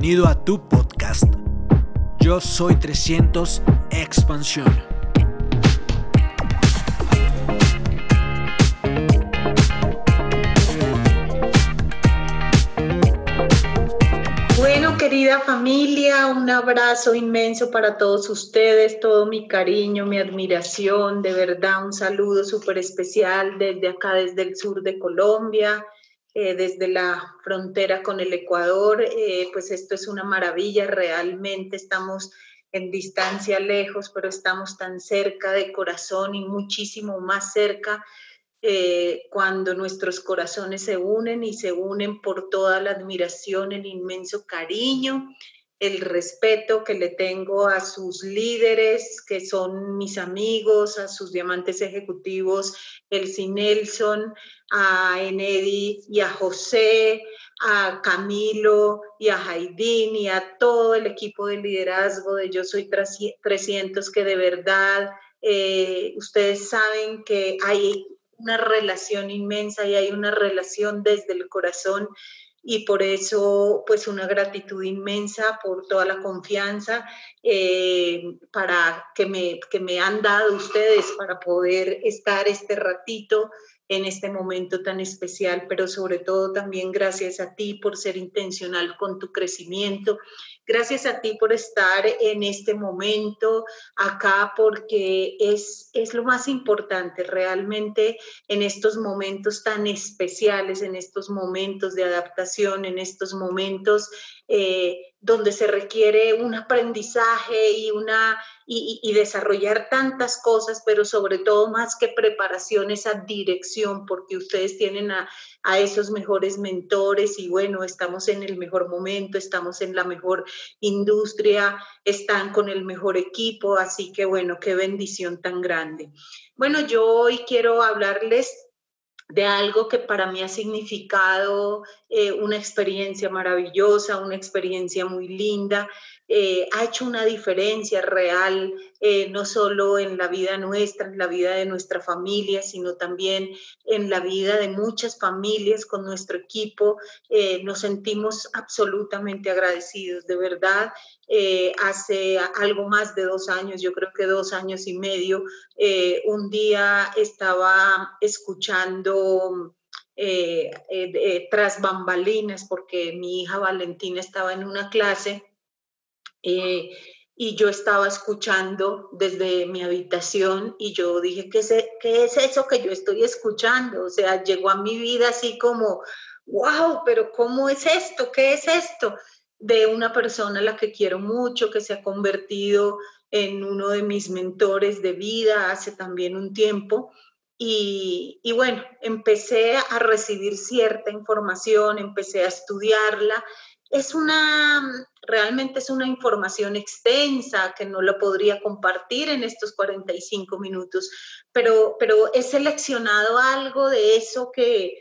Bienvenido a tu podcast. Yo soy 300 Expansión. Bueno, querida familia, un abrazo inmenso para todos ustedes, todo mi cariño, mi admiración, de verdad un saludo súper especial desde acá, desde el sur de Colombia. Eh, desde la frontera con el Ecuador, eh, pues esto es una maravilla, realmente estamos en distancia lejos, pero estamos tan cerca de corazón y muchísimo más cerca eh, cuando nuestros corazones se unen y se unen por toda la admiración, el inmenso cariño el respeto que le tengo a sus líderes, que son mis amigos, a sus diamantes ejecutivos, Elsie Nelson, a Enedi y a José, a Camilo y a Jaidín y a todo el equipo de liderazgo de Yo Soy 300, que de verdad eh, ustedes saben que hay una relación inmensa y hay una relación desde el corazón y por eso pues una gratitud inmensa por toda la confianza eh, para que me, que me han dado ustedes para poder estar este ratito en este momento tan especial, pero sobre todo también gracias a ti por ser intencional con tu crecimiento. Gracias a ti por estar en este momento acá, porque es, es lo más importante realmente en estos momentos tan especiales, en estos momentos de adaptación, en estos momentos eh, donde se requiere un aprendizaje y, una, y, desarrollar tantas cosas, pero sobre todo más que preparación, esa dirección, porque ustedes tienen a, a esos mejores mentores y bueno, estamos en el mejor momento, estamos en la mejor industria, están con el mejor equipo, así que bueno, qué bendición tan grande. Bueno, yo hoy quiero hablarles de algo que para mí ha significado eh, una experiencia maravillosa, una experiencia muy linda, eh, ha hecho una diferencia real, eh, no solo en la vida nuestra, en la vida de nuestra familia, sino también en la vida de muchas familias con nuestro equipo. nos sentimos absolutamente agradecidos, de verdad. hace algo más de dos años, yo creo que dos años y medio, un día estaba escuchando... tras bambalinas, porque mi hija Valentina estaba en una clase eh, y yo estaba escuchando desde mi habitación y yo dije, ¿qué es, ¿qué es eso que yo estoy escuchando? O sea, llegó a mi vida así como, wow, pero ¿cómo es esto? ¿Qué es esto? De una persona a la que quiero mucho, que se ha convertido en uno de mis mentores de vida hace también un tiempo. Y, y, bueno, empecé a recibir cierta información, empecé a estudiarla es una, realmente es una información extensa que no la podría compartir en estos 45 minutos, pero, pero he seleccionado algo de eso que,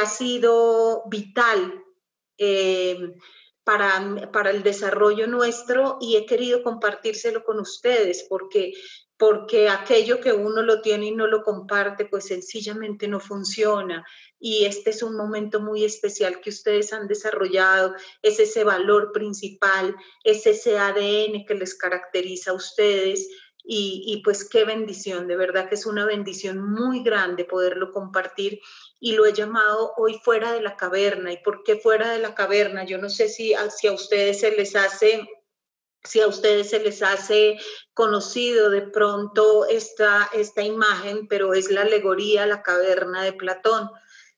ha sido vital eh, para, para el desarrollo nuestro y he querido compartírselo con ustedes porque porque aquello que uno lo tiene y no lo comparte, pues sencillamente no funciona. Y este es un momento muy especial que ustedes han desarrollado, es ese valor principal, es ese ADN que les caracteriza a ustedes. Y, pues qué bendición, de verdad que es una bendición muy grande poderlo compartir y lo he llamado hoy fuera de la caverna. ¿Y por qué fuera de la caverna? Yo no sé si, si a ustedes se les hace si a ustedes se les hace conocido de pronto esta, esta imagen, pero es la alegoría, la caverna de Platón.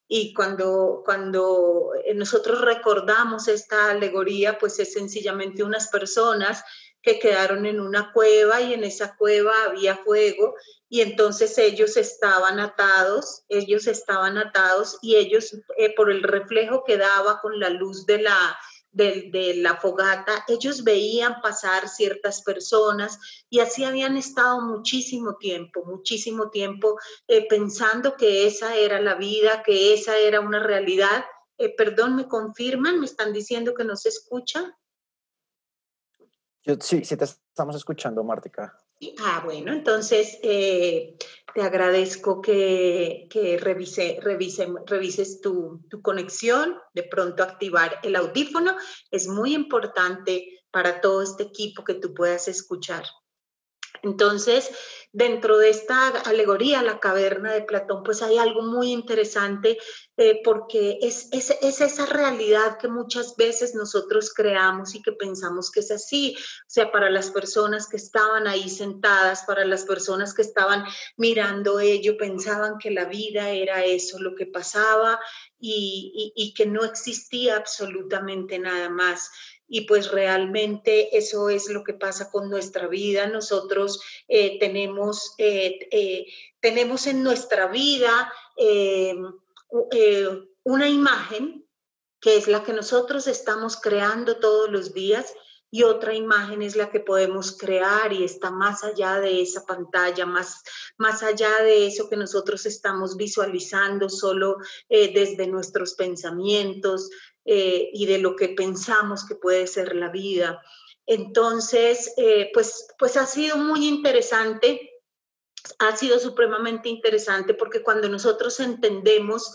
Y cuando, cuando nosotros recordamos esta alegoría, pues es sencillamente unas personas que quedaron en una cueva y en esa cueva había fuego y entonces ellos estaban atados, ellos estaban atados y ellos eh, por el reflejo que daba con la luz de la, de, la fogata, ellos veían pasar ciertas personas y así habían estado muchísimo tiempo, muchísimo tiempo eh, pensando que esa era la vida, que esa era una realidad. Eh, perdón, ¿me confirman? ¿Me están diciendo que no se escucha? sí, sí te estamos escuchando, Mártica. Ah, bueno, entonces eh, te agradezco que, revise, revises tu conexión, de pronto activar el audífono. Es muy importante para todo este equipo que tú puedas escuchar. Entonces, dentro de esta alegoría, la caverna de Platón, pues hay algo muy interesante eh, porque es, es, esa realidad que muchas veces nosotros creamos y que pensamos que es así. O sea, para las personas que estaban ahí sentadas, para las personas que estaban mirando ello, pensaban que la vida era eso, lo que pasaba y que no existía absolutamente nada más y pues realmente eso es lo que pasa con nuestra vida. Nosotros eh, tenemos, eh, eh, tenemos en nuestra vida una imagen que es la que nosotros estamos creando todos los días y otra imagen es la que podemos crear y está más allá de esa pantalla, más, más allá de eso que nosotros estamos visualizando solo desde nuestros pensamientos, eh, y de lo que pensamos que puede ser la vida. Entonces, eh, pues, pues ha sido muy interesante, ha sido supremamente interesante porque cuando nosotros entendemos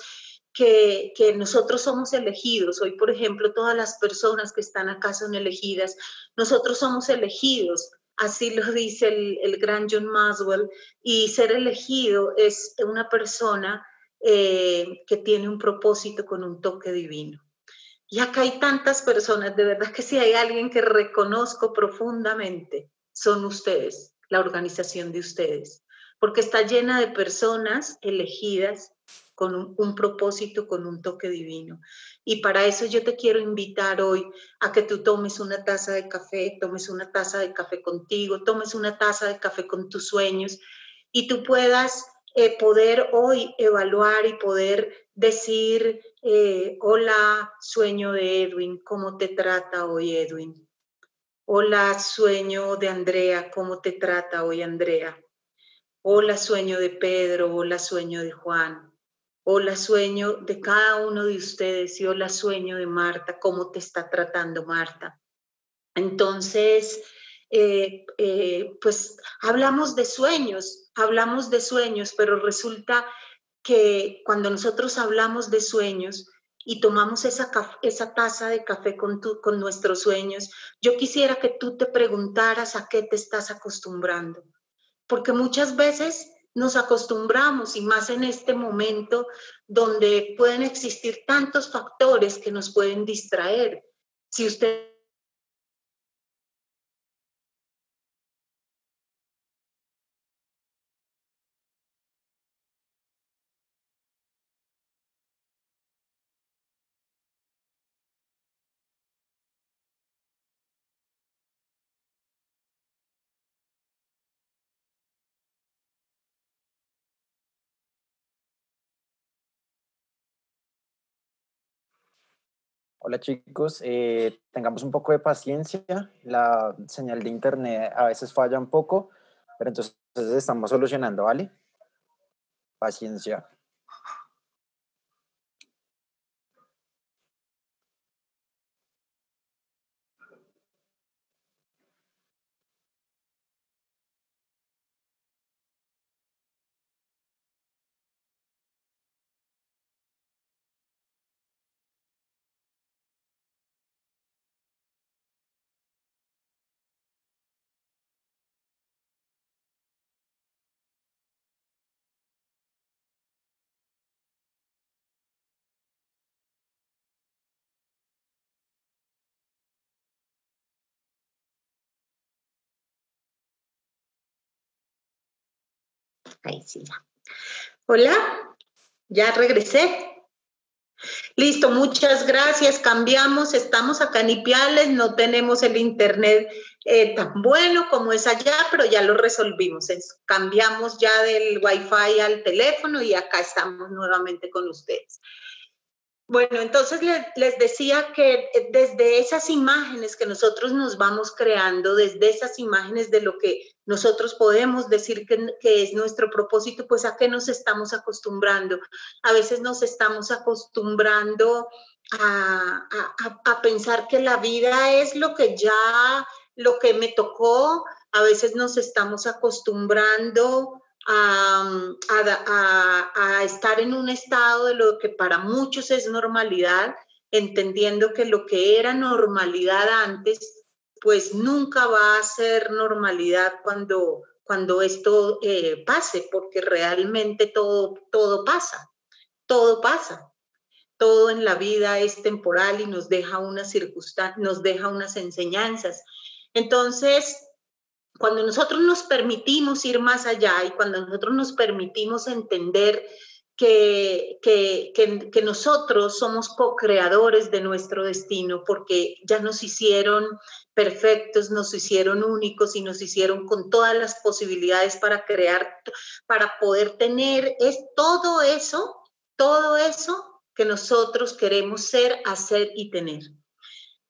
que, que, nosotros somos elegidos. Hoy, por ejemplo, todas las personas que están acá son elegidas. Nosotros somos elegidos. Así lo dice el, el gran John Maswell. Y ser elegido es una persona eh, que tiene un propósito con un toque divino. Y acá hay tantas personas, de verdad que si hay alguien que reconozco profundamente, son ustedes, la organización de ustedes, porque está llena de personas elegidas con un, propósito, con un toque divino. Y para eso yo te quiero invitar hoy a que tú tomes una taza de café, tomes una taza de café contigo, tomes una taza de café con tus sueños y tú puedas eh, poder hoy evaluar y poder decir, eh, hola, sueño de Edwin, ¿cómo te trata hoy Edwin? Hola, sueño de Andrea, ¿cómo te trata hoy Andrea? Hola, sueño de Pedro, hola, sueño de Juan. Hola, sueño de cada uno de ustedes y hola, sueño de Marta, ¿cómo te está tratando Marta? Entonces, eh, pues hablamos de sueños, hablamos de sueños, pero resulta que cuando nosotros hablamos de sueños y tomamos esa, esa taza de café con, con nuestros sueños, yo quisiera que tú te preguntaras a qué te estás acostumbrando, porque muchas veces nos acostumbramos y más en este momento donde pueden existir tantos factores que nos pueden distraer. Si usted Hola chicos, eh, tengamos un poco de paciencia, la señal de internet a veces falla un poco, pero entonces estamos solucionando, ¿vale? Paciencia. Hola, ya regresé. Listo, muchas gracias. Cambiamos, estamos acá en Ipiales, no tenemos el internet eh, tan bueno como es allá, pero ya lo resolvimos. cambiamos ya del wifi al teléfono y acá estamos nuevamente con ustedes. Bueno, entonces les, decía que eh, desde esas imágenes que nosotros nos vamos creando, desde esas imágenes de lo que nosotros podemos decir que, es nuestro propósito, pues a qué nos estamos acostumbrando. A veces nos estamos acostumbrando a, a pensar que la vida es lo que ya, lo que me tocó. A veces nos estamos acostumbrando a, estar en un estado de lo que para muchos es normalidad, entendiendo que lo que era normalidad antes, pues nunca va a ser normalidad cuando, cuando esto eh, pase, porque realmente todo, todo pasa, todo pasa. Todo en la vida es temporal y nos deja unas circunstancias, nos deja unas enseñanzas. Entonces, cuando nosotros nos permitimos ir más allá y cuando nosotros nos permitimos entender que, que, que, nosotros somos co-creadores de nuestro destino porque ya nos hicieron perfectos, nos hicieron únicos y nos hicieron con todas las posibilidades para crear, para poder tener es todo eso, todo eso que nosotros queremos ser, hacer y tener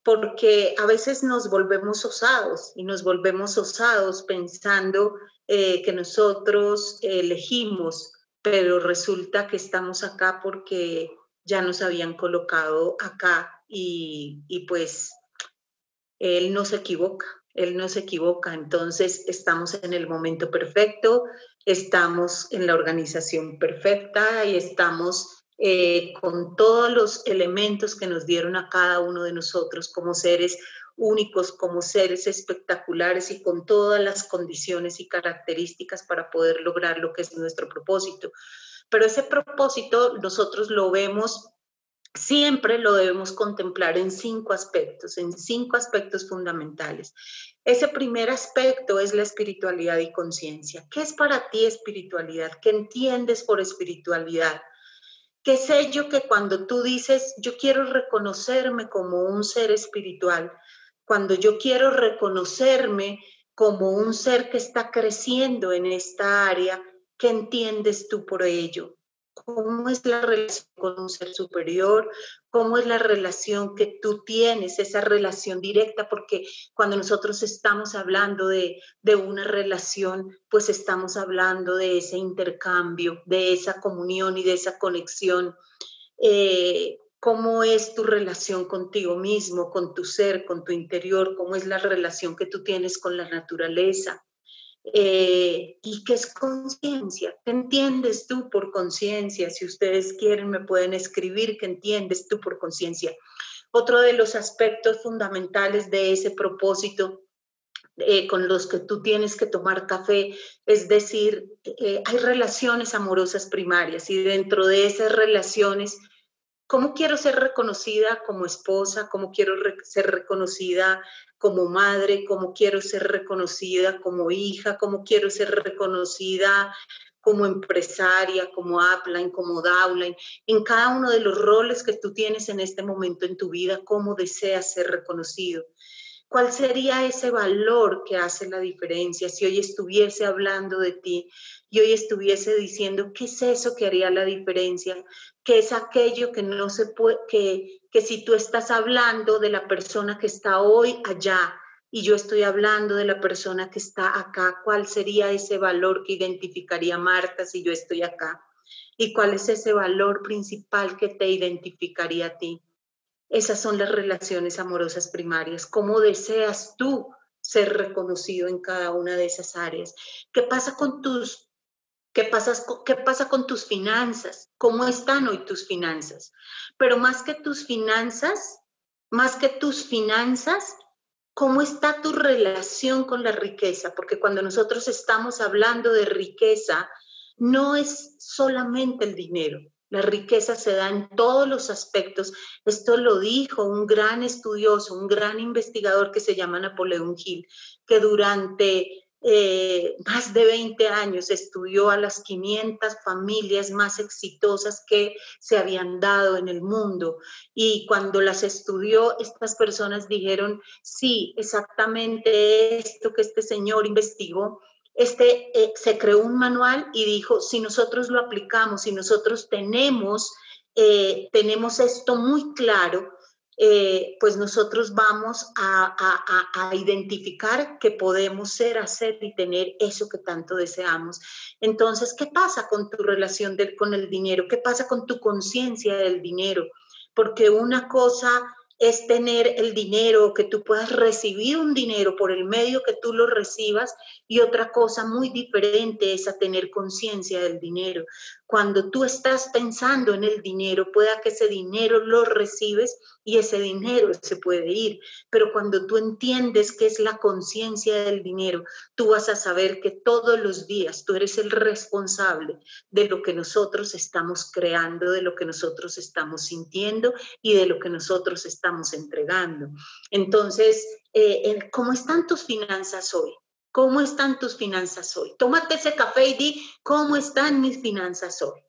porque a veces nos volvemos osados y nos volvemos osados pensando eh, que nosotros elegimos, pero resulta que estamos acá porque ya nos habían colocado acá y, y pues él no se equivoca, él no se equivoca, entonces estamos en el momento perfecto, estamos en la organización perfecta y estamos eh, con todos los elementos que nos dieron a cada uno de nosotros como seres únicos, como seres espectaculares y con todas las condiciones y características para poder lograr lo que es nuestro propósito. Pero ese propósito nosotros lo vemos, siempre lo debemos contemplar en cinco aspectos, en cinco aspectos fundamentales. Ese primer aspecto es la espiritualidad y conciencia. ¿Qué es para ti espiritualidad? ¿Qué entiendes por espiritualidad? ¿Qué sé yo que cuando tú dices, yo quiero reconocerme como un ser espiritual, cuando yo quiero reconocerme como un ser que está creciendo en esta área, ¿qué entiendes tú por ello? Cómo es la relación con un ser superior, cómo es la relación que tú tienes, esa relación directa, porque cuando nosotros estamos hablando de, una relación, pues estamos hablando de ese intercambio, de esa comunión y de esa conexión. Eh, cómo es tu relación contigo mismo, con tu ser, con tu interior, cómo es la relación que tú tienes con la naturaleza, eh, ¿Y qué es conciencia? ¿Qué entiendes tú por conciencia? Si ustedes quieren, me pueden escribir qué entiendes tú por conciencia. Otro de los aspectos fundamentales de ese propósito eh, con los que tú tienes que tomar café, es decir, eh, hay relaciones amorosas primarias y dentro de esas relaciones, ¿cómo quiero ser reconocida como esposa? ¿Cómo quiero ser reconocida como madre, cómo quiero ser reconocida como hija, cómo quiero ser reconocida como empresaria, como upline, como downline, en cada uno de los roles que tú tienes en este momento en tu vida, cómo deseas ser reconocido. ¿Cuál sería ese valor que hace la diferencia si hoy estuviese hablando de ti y hoy estuviese diciendo qué es eso que haría la diferencia? ¿Qué es aquello que no se puede, que, que si tú estás hablando de la persona que está hoy allá y yo estoy hablando de la persona que está acá, ¿cuál sería ese valor que identificaría Marta si yo estoy acá? ¿Y cuál es ese valor principal que te identificaría a ti? Esas son las relaciones amorosas primarias. ¿Cómo deseas tú ser reconocido en cada una de esas áreas? ¿Qué pasa con tus ¿Qué pasa, ¿Qué pasa con tus finanzas? ¿Cómo están hoy tus finanzas? Pero más que tus finanzas, más que tus finanzas, ¿cómo está tu relación con la riqueza? Porque cuando nosotros estamos hablando de riqueza, no es solamente el dinero. La riqueza se da en todos los aspectos. Esto lo dijo un gran estudioso, un gran investigador que se llama Napoleón Hill, que durante eh, más de 20 años estudió a las 500 familias más exitosas que se habían dado en el mundo. Y cuando las estudió, estas personas dijeron, sí, exactamente esto que este señor investigó. Este, eh, se creó un manual y dijo, si nosotros lo aplicamos, si nosotros tenemos, eh, tenemos esto muy claro, eh, pues nosotros vamos a, identificar que podemos ser, hacer y tener eso que tanto deseamos. Entonces, ¿qué pasa con tu relación con el dinero? ¿Qué pasa con tu conciencia del dinero? Porque una cosa es tener el dinero, que tú puedas recibir un dinero por el medio que tú lo recibas y otra cosa muy diferente es a tener conciencia del dinero. Cuando tú estás pensando en el dinero, pueda que ese dinero lo recibes y ese dinero se puede ir, pero cuando tú entiendes qué es la conciencia del dinero, tú vas a saber que todos los días tú eres el responsable de lo que nosotros estamos creando, de lo que nosotros estamos sintiendo y de lo que nosotros estamos entregando. Entonces, eh, ¿cómo están tus finanzas hoy? ¿Cómo están tus finanzas hoy? Tómate ese café y di, ¿cómo están mis finanzas hoy?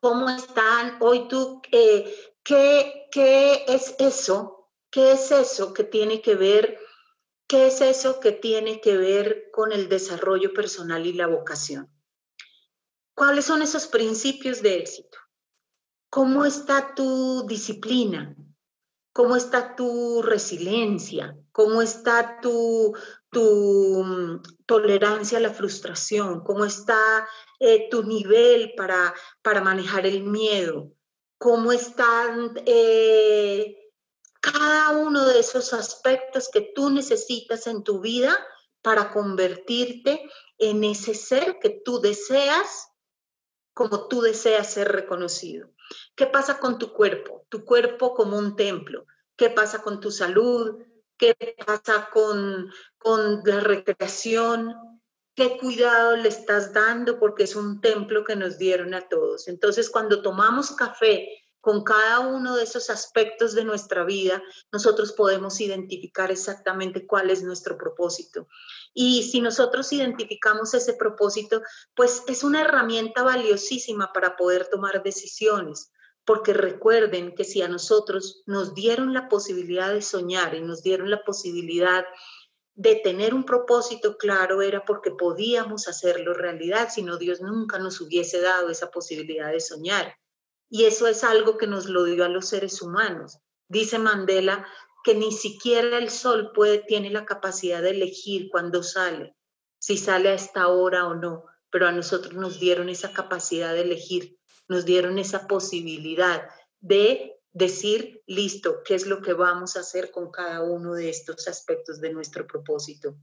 ¿Cómo están hoy tú? Eh, ¿qué, ¿Qué es eso? ¿Qué es eso que tiene que ver? ¿Qué es eso que tiene que ver con el desarrollo personal y la vocación? ¿Cuáles son esos principios de éxito? ¿Cómo está tu disciplina? ¿Cómo está tu resiliencia? ¿Cómo está tu, tu mm, tolerancia a la frustración? ¿Cómo está eh, tu nivel para, para manejar el miedo? ¿Cómo están eh, cada uno de esos aspectos que tú necesitas en tu vida para convertirte en ese ser que tú deseas, como tú deseas ser reconocido? ¿Qué pasa con tu cuerpo? Tu cuerpo como un templo. ¿Qué pasa con tu salud? ¿Qué pasa con, con la recreación? ¿Qué cuidado le estás dando? Porque es un templo que nos dieron a todos. Entonces, cuando tomamos café con cada uno de esos aspectos de nuestra vida, nosotros podemos identificar exactamente cuál es nuestro propósito. Y si nosotros identificamos ese propósito, pues es una herramienta valiosísima para poder tomar decisiones, porque recuerden que si a nosotros nos dieron la posibilidad de soñar y nos dieron la posibilidad de tener un propósito claro era porque podíamos hacerlo realidad, si no Dios nunca nos hubiese dado esa posibilidad de soñar. Y eso es algo que nos lo dio a los seres humanos. Dice Mandela que ni siquiera el sol puede, tiene la capacidad de elegir cuándo sale, si sale a esta hora o no, pero a nosotros nos dieron esa capacidad de elegir, nos dieron esa posibilidad de decir, listo, ¿qué es lo que vamos a hacer con cada uno de estos aspectos de nuestro propósito?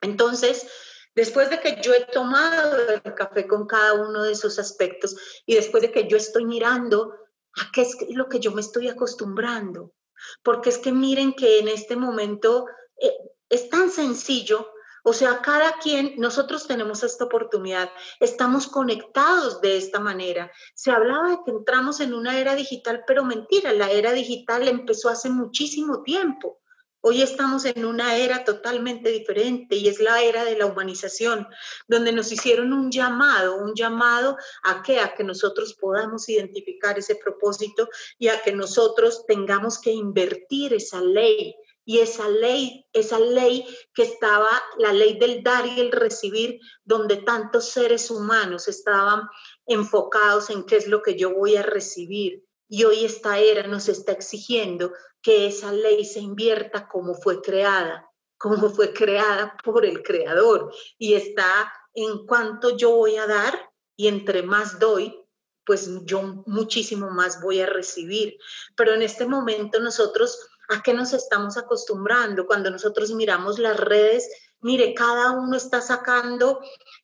Entonces, Después de que yo he tomado el café con cada uno de esos aspectos y después de que yo estoy mirando a qué es lo que yo me estoy acostumbrando, porque es que miren que en este momento eh, es tan sencillo, o sea, cada quien, nosotros tenemos esta oportunidad, estamos conectados de esta manera. Se hablaba de que entramos en una era digital, pero mentira, la era digital empezó hace muchísimo tiempo. Hoy estamos en una era totalmente diferente y es la era de la humanización, donde nos hicieron un llamado, un llamado a que a que nosotros podamos identificar ese propósito y a que nosotros tengamos que invertir esa ley y esa ley, esa ley que estaba, la ley del dar y el recibir, donde tantos seres humanos estaban enfocados en qué es lo que yo voy a recibir. Y hoy esta era nos está exigiendo que esa ley se invierta como fue creada, como fue creada por el creador y está en cuanto yo voy a dar y entre más doy, pues yo muchísimo más voy a recibir. Pero en este momento nosotros, ¿a qué nos estamos acostumbrando? Cuando nosotros miramos las redes, mire, cada uno está sacando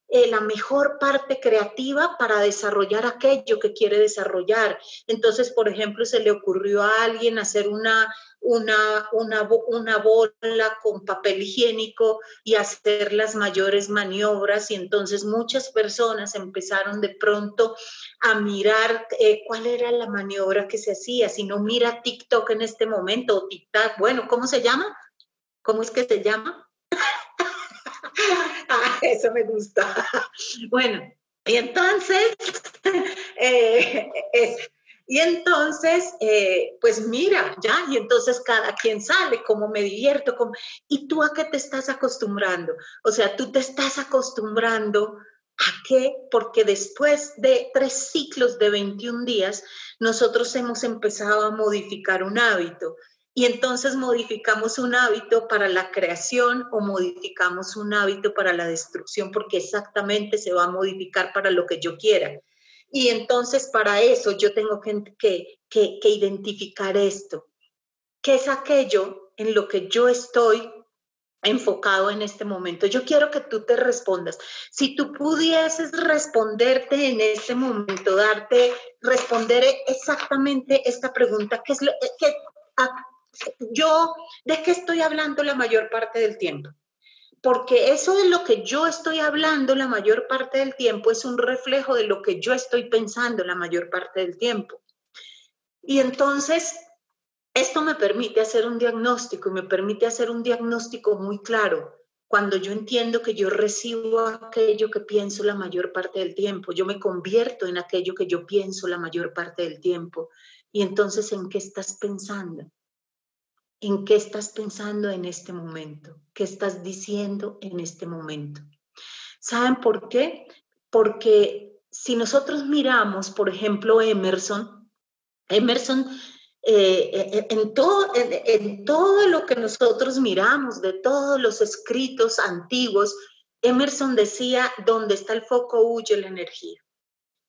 eh, la mejor parte creativa para desarrollar aquello que quiere desarrollar. Entonces, por ejemplo, se le ocurrió a alguien hacer una, una, una, bola con papel higiénico y hacer las mayores maniobras y entonces muchas personas empezaron de pronto a mirar eh, cuál era la maniobra que se hacía. Si no mira TikTok en este momento o TikTok, bueno, ¿cómo se llama? ¿Cómo es que se llama? eso me gusta. Bueno, y entonces, eh, y entonces, eh, pues mira, ya, y entonces cada quien sale, cómo me divierto, cómo, y tú a qué te estás acostumbrando. O sea, tú te estás acostumbrando a qué, porque después de tres ciclos de 21 días, nosotros hemos empezado a modificar un hábito y entonces modificamos un hábito para la creación o modificamos un hábito para la destrucción porque exactamente se va a modificar para lo que yo quiera. Y entonces para eso yo tengo que, que, que, identificar esto. ¿qué es aquello en lo que yo estoy enfocado en este momento. Yo quiero que tú te respondas. Si tú pudieses responderte en este momento, darte, responder exactamente esta pregunta, ¿qué es lo que yo, de qué estoy hablando la mayor parte del tiempo? Porque eso de lo que yo estoy hablando la mayor parte del tiempo es un reflejo de lo que yo estoy pensando la mayor parte del tiempo. Y entonces, esto me permite hacer un diagnóstico y me permite hacer un diagnóstico muy claro. Cuando yo entiendo que yo recibo aquello que pienso la mayor parte del tiempo, yo me convierto en aquello que yo pienso la mayor parte del tiempo. Y entonces, ¿en qué estás pensando? ¿En qué estás pensando en este momento? ¿Qué estás diciendo en este momento? ¿Saben por qué? Porque si nosotros miramos, por ejemplo, Emerson, Emerson eh, eh, en, todo, en, todo lo que nosotros miramos, de todos los escritos antiguos, Emerson decía, donde está el foco huye la energía.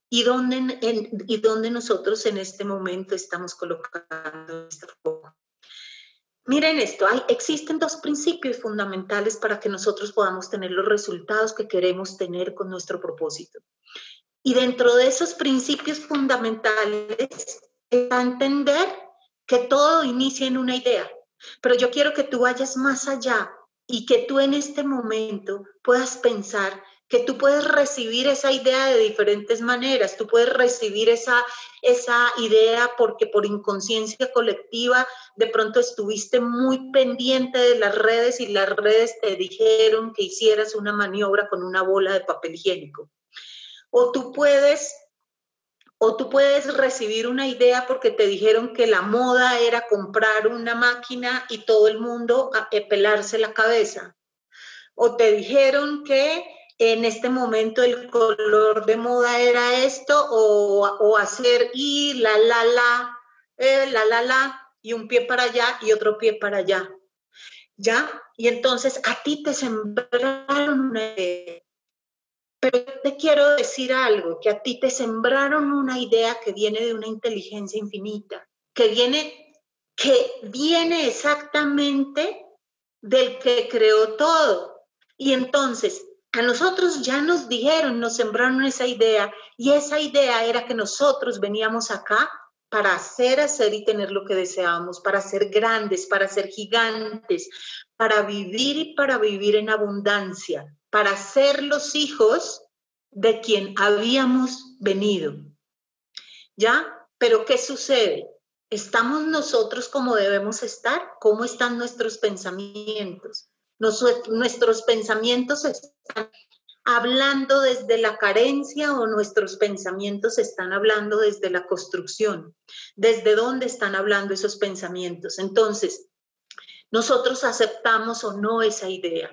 ¿Y dónde, nosotros en este momento estamos colocando este foco? Miren esto, hay, existen dos principios fundamentales para que nosotros podamos tener los resultados que queremos tener con nuestro propósito. Y dentro de esos principios fundamentales está entender que todo inicia en una idea, pero yo quiero que tú vayas más allá y que tú en este momento puedas pensar que tú puedes recibir esa idea de diferentes maneras, tú puedes recibir esa, esa idea porque por inconsciencia colectiva de pronto estuviste muy pendiente de las redes y las redes te dijeron que hicieras una maniobra con una bola de papel higiénico. O tú puedes o tú puedes recibir una idea porque te dijeron que la moda era comprar una máquina y todo el mundo a pelarse la cabeza. O te dijeron que en este momento el color de moda era esto o, hacer y la, la, la, eh, la, la, la, y un pie para allá y otro pie para allá. ¿Ya? Y entonces a ti te sembraron una idea pero te quiero decir algo, que a ti te sembraron una idea que viene de una inteligencia infinita, que viene, que viene exactamente del que creó todo. Y entonces, a nosotros ya nos dijeron, nos sembraron esa idea, y esa idea era que nosotros veníamos acá para hacer, hacer y tener lo que deseábamos, para ser grandes, para ser gigantes, para vivir y para vivir en abundancia, para ser los hijos de quien habíamos venido. ¿Ya? Pero ¿qué sucede? ¿Estamos nosotros como debemos estar? ¿Cómo están nuestros pensamientos? Nuestros pensamientos están hablando desde la carencia o nuestros pensamientos están hablando desde la construcción. ¿Desde dónde están hablando esos pensamientos? Entonces, nosotros aceptamos o no esa idea.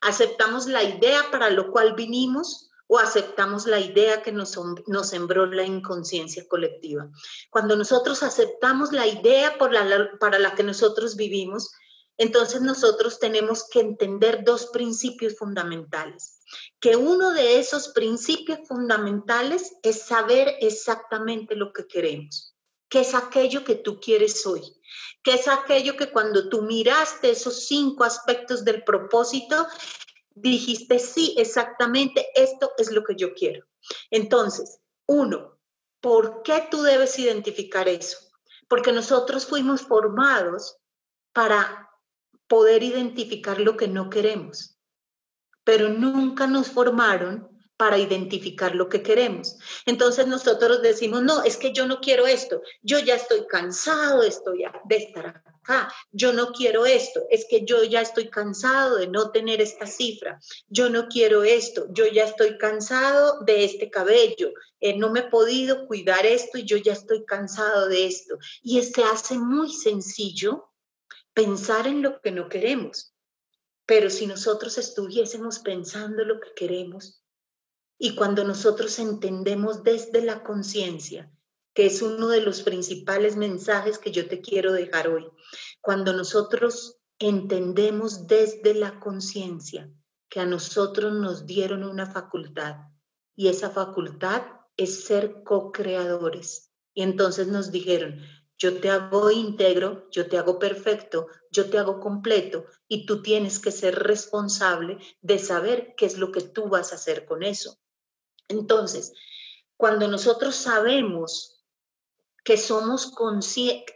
Aceptamos la idea para lo cual vinimos o aceptamos la idea que nos, nos sembró la inconsciencia colectiva. Cuando nosotros aceptamos la idea por la, para la que nosotros vivimos, entonces nosotros tenemos que entender dos principios fundamentales. Que uno de esos principios fundamentales es saber exactamente lo que queremos, que es aquello que tú quieres hoy, que es aquello que cuando tú miraste esos cinco aspectos del propósito, dijiste, sí, exactamente, esto es lo que yo quiero. Entonces, uno, ¿por qué tú debes identificar eso? Porque nosotros fuimos formados para poder identificar lo que no queremos, pero nunca nos formaron para identificar lo que queremos. Entonces nosotros decimos, no, es que yo no quiero esto, yo ya estoy cansado de, de estar acá, yo no quiero esto, es que yo ya estoy cansado de no tener esta cifra, yo no quiero esto, yo ya estoy cansado de este cabello, eh, no me he podido cuidar esto y yo ya estoy cansado de esto. Y se hace muy sencillo pensar en lo que no queremos. Pero si nosotros estuviésemos pensando lo que queremos, y cuando nosotros entendemos desde la conciencia, que es uno de los principales mensajes que yo te quiero dejar hoy, cuando nosotros entendemos desde la conciencia que a nosotros nos dieron una facultad y esa facultad es ser co-creadores. Y entonces nos dijeron, yo te hago íntegro, yo te hago perfecto, yo te hago completo y tú tienes que ser responsable de saber qué es lo que tú vas a hacer con eso. Entonces, cuando nosotros sabemos que somos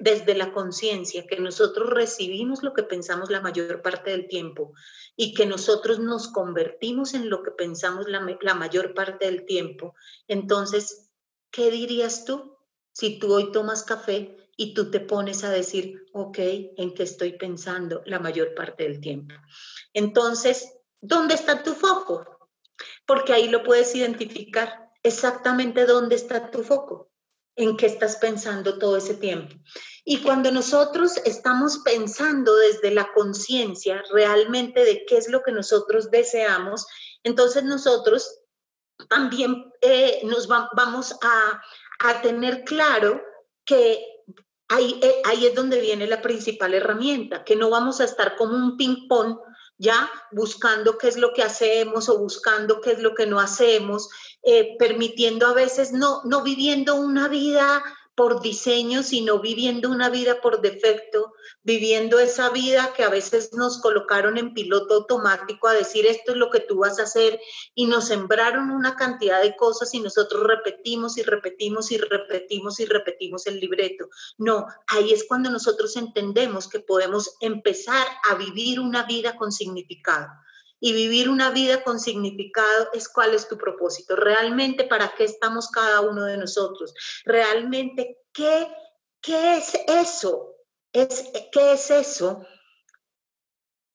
desde la conciencia, que nosotros recibimos lo que pensamos la mayor parte del tiempo y que nosotros nos convertimos en lo que pensamos la, la mayor parte del tiempo, entonces, ¿qué dirías tú si tú hoy tomas café y tú te pones a decir, ok, ¿en qué estoy pensando la mayor parte del tiempo? Entonces, ¿dónde está tu foco? Porque ahí lo puedes identificar exactamente dónde está tu foco, en qué estás pensando todo ese tiempo. Y cuando nosotros estamos pensando desde la conciencia realmente de qué es lo que nosotros deseamos, entonces nosotros también eh, nos vamos a, a tener claro que ahí, eh, ahí es donde viene la principal herramienta, que no vamos a estar como un ping-pong ya buscando qué es lo que hacemos o buscando qué es lo que no hacemos, eh, permitiendo a veces no, no viviendo una vida por diseño, sino viviendo una vida por defecto, viviendo esa vida que a veces nos colocaron en piloto automático a decir esto es lo que tú vas a hacer y nos sembraron una cantidad de cosas y nosotros repetimos y repetimos y repetimos y repetimos el libreto. No, ahí es cuando nosotros entendemos que podemos empezar a vivir una vida con significado y vivir una vida con significado es cuál es tu propósito, realmente para qué estamos cada uno de nosotros, realmente qué, qué es eso, es, qué es eso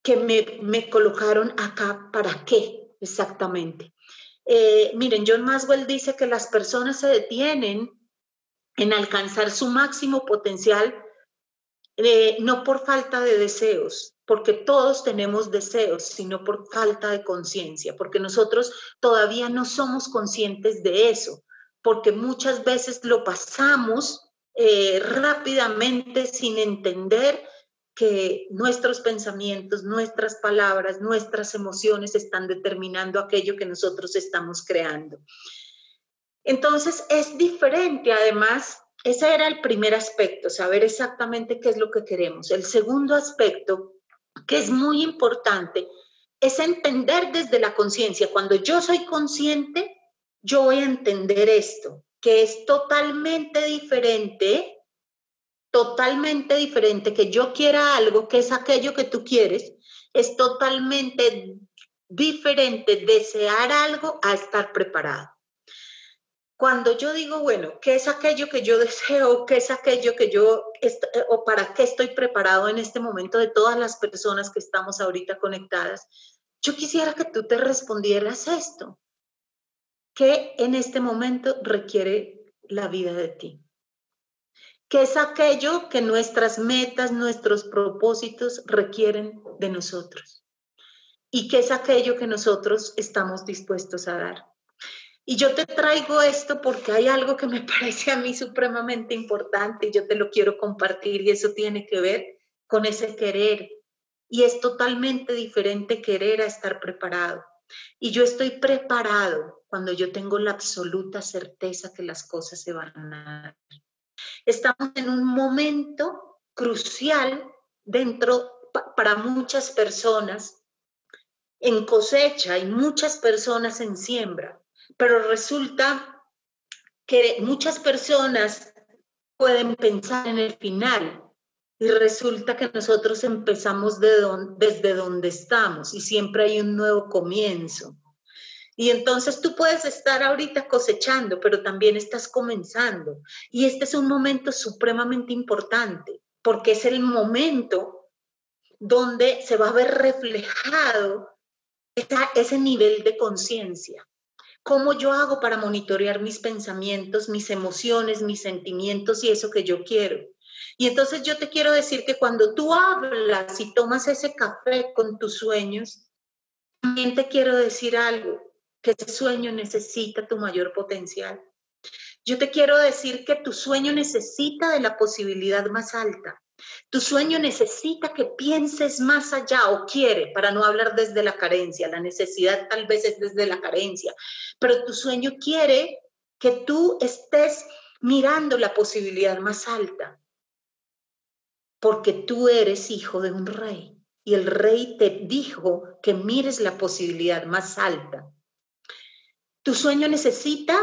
que me, me colocaron acá, para qué exactamente. Eh, miren, John Maswell dice que las personas se detienen en alcanzar su máximo potencial eh, no por falta de deseos, porque todos tenemos deseos, sino por falta de conciencia, porque nosotros todavía no somos conscientes de eso, porque muchas veces lo pasamos eh, rápidamente sin entender que nuestros pensamientos, nuestras palabras, nuestras emociones están determinando aquello que nosotros estamos creando. Entonces es diferente además ese era el primer aspecto, saber exactamente qué es lo que queremos. El segundo aspecto, que es muy importante, es entender desde la conciencia. Cuando yo soy consciente, yo voy a entender esto, que es totalmente diferente, totalmente diferente, que yo quiera algo, que es aquello que tú quieres, es totalmente diferente desear algo a estar preparado. Cuando yo digo, bueno, ¿qué es aquello que yo deseo? ¿Qué es aquello que yo, o para qué estoy preparado en este momento de todas las personas que estamos ahorita conectadas? Yo quisiera que tú te respondieras esto. ¿Qué en este momento requiere la vida de ti? ¿Qué es aquello que nuestras metas, nuestros propósitos requieren de nosotros? ¿Y qué es aquello que nosotros estamos dispuestos a dar? Y yo te traigo esto porque hay algo que me parece a mí supremamente importante y yo te lo quiero compartir y eso tiene que ver con ese querer. Y es totalmente diferente querer a estar preparado. Y yo estoy preparado cuando yo tengo la absoluta certeza que las cosas se van a dar. Estamos en un momento crucial dentro para muchas personas en cosecha y muchas personas en siembra pero resulta que muchas personas pueden pensar en el final y resulta que nosotros empezamos desde donde estamos y siempre hay un nuevo comienzo. Y entonces tú puedes estar ahorita cosechando, pero también estás comenzando. Y este es un momento supremamente importante, porque es el momento donde se va a ver reflejado ese nivel de conciencia. ¿Cómo yo hago para monitorear mis pensamientos, mis emociones, mis sentimientos y eso que yo quiero? Y entonces yo te quiero decir que cuando tú hablas y tomas ese café con tus sueños, también te quiero decir algo, que ese sueño necesita tu mayor potencial. Yo te quiero decir que tu sueño necesita de la posibilidad más alta. Tu sueño necesita que pienses más allá o quiere, para no hablar desde la carencia, la necesidad tal vez es desde la carencia, pero tu sueño quiere que tú estés mirando la posibilidad más alta. porque tú eres hijo de un rey y el rey te dijo que mires la posibilidad más alta. Tu sueño necesita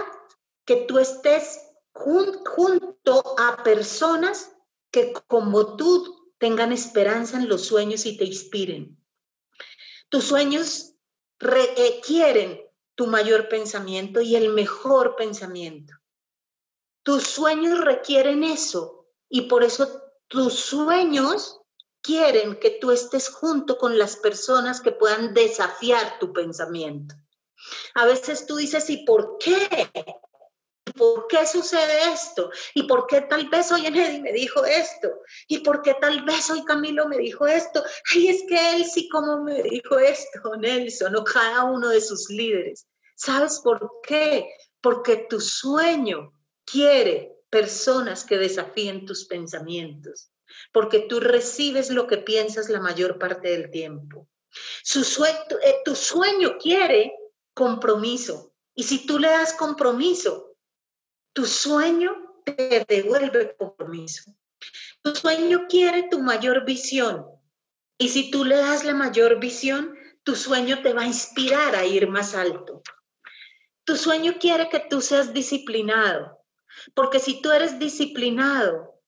que tú estés junto a personas que como tú tengan esperanza en los sueños y te inspiren. Tus sueños requieren tu mayor pensamiento y el mejor pensamiento. Tus sueños requieren eso y por eso tus sueños quieren que tú estés junto con las personas que puedan desafiar tu pensamiento. A veces tú dices, ¿y por qué? ¿Por qué sucede esto? ¿Y por qué tal vez hoy Eddie me dijo esto? ¿Y por qué tal vez hoy Camilo me dijo esto? Ay, es que él sí como me dijo esto, Nelson, o cada uno de sus líderes. ¿Sabes por qué? Porque tu sueño quiere personas que desafíen tus pensamientos, porque tú recibes lo que piensas la mayor parte del tiempo. Su eh, tu sueño quiere compromiso, y si tú le das compromiso, tu sueño te devuelve compromiso. Tu sueño quiere tu mayor visión, y si tú le das la mayor visión, tu sueño te va a inspirar a ir más alto. Tu sueño quiere que tú seas disciplinado, porque si tú eres disciplinado,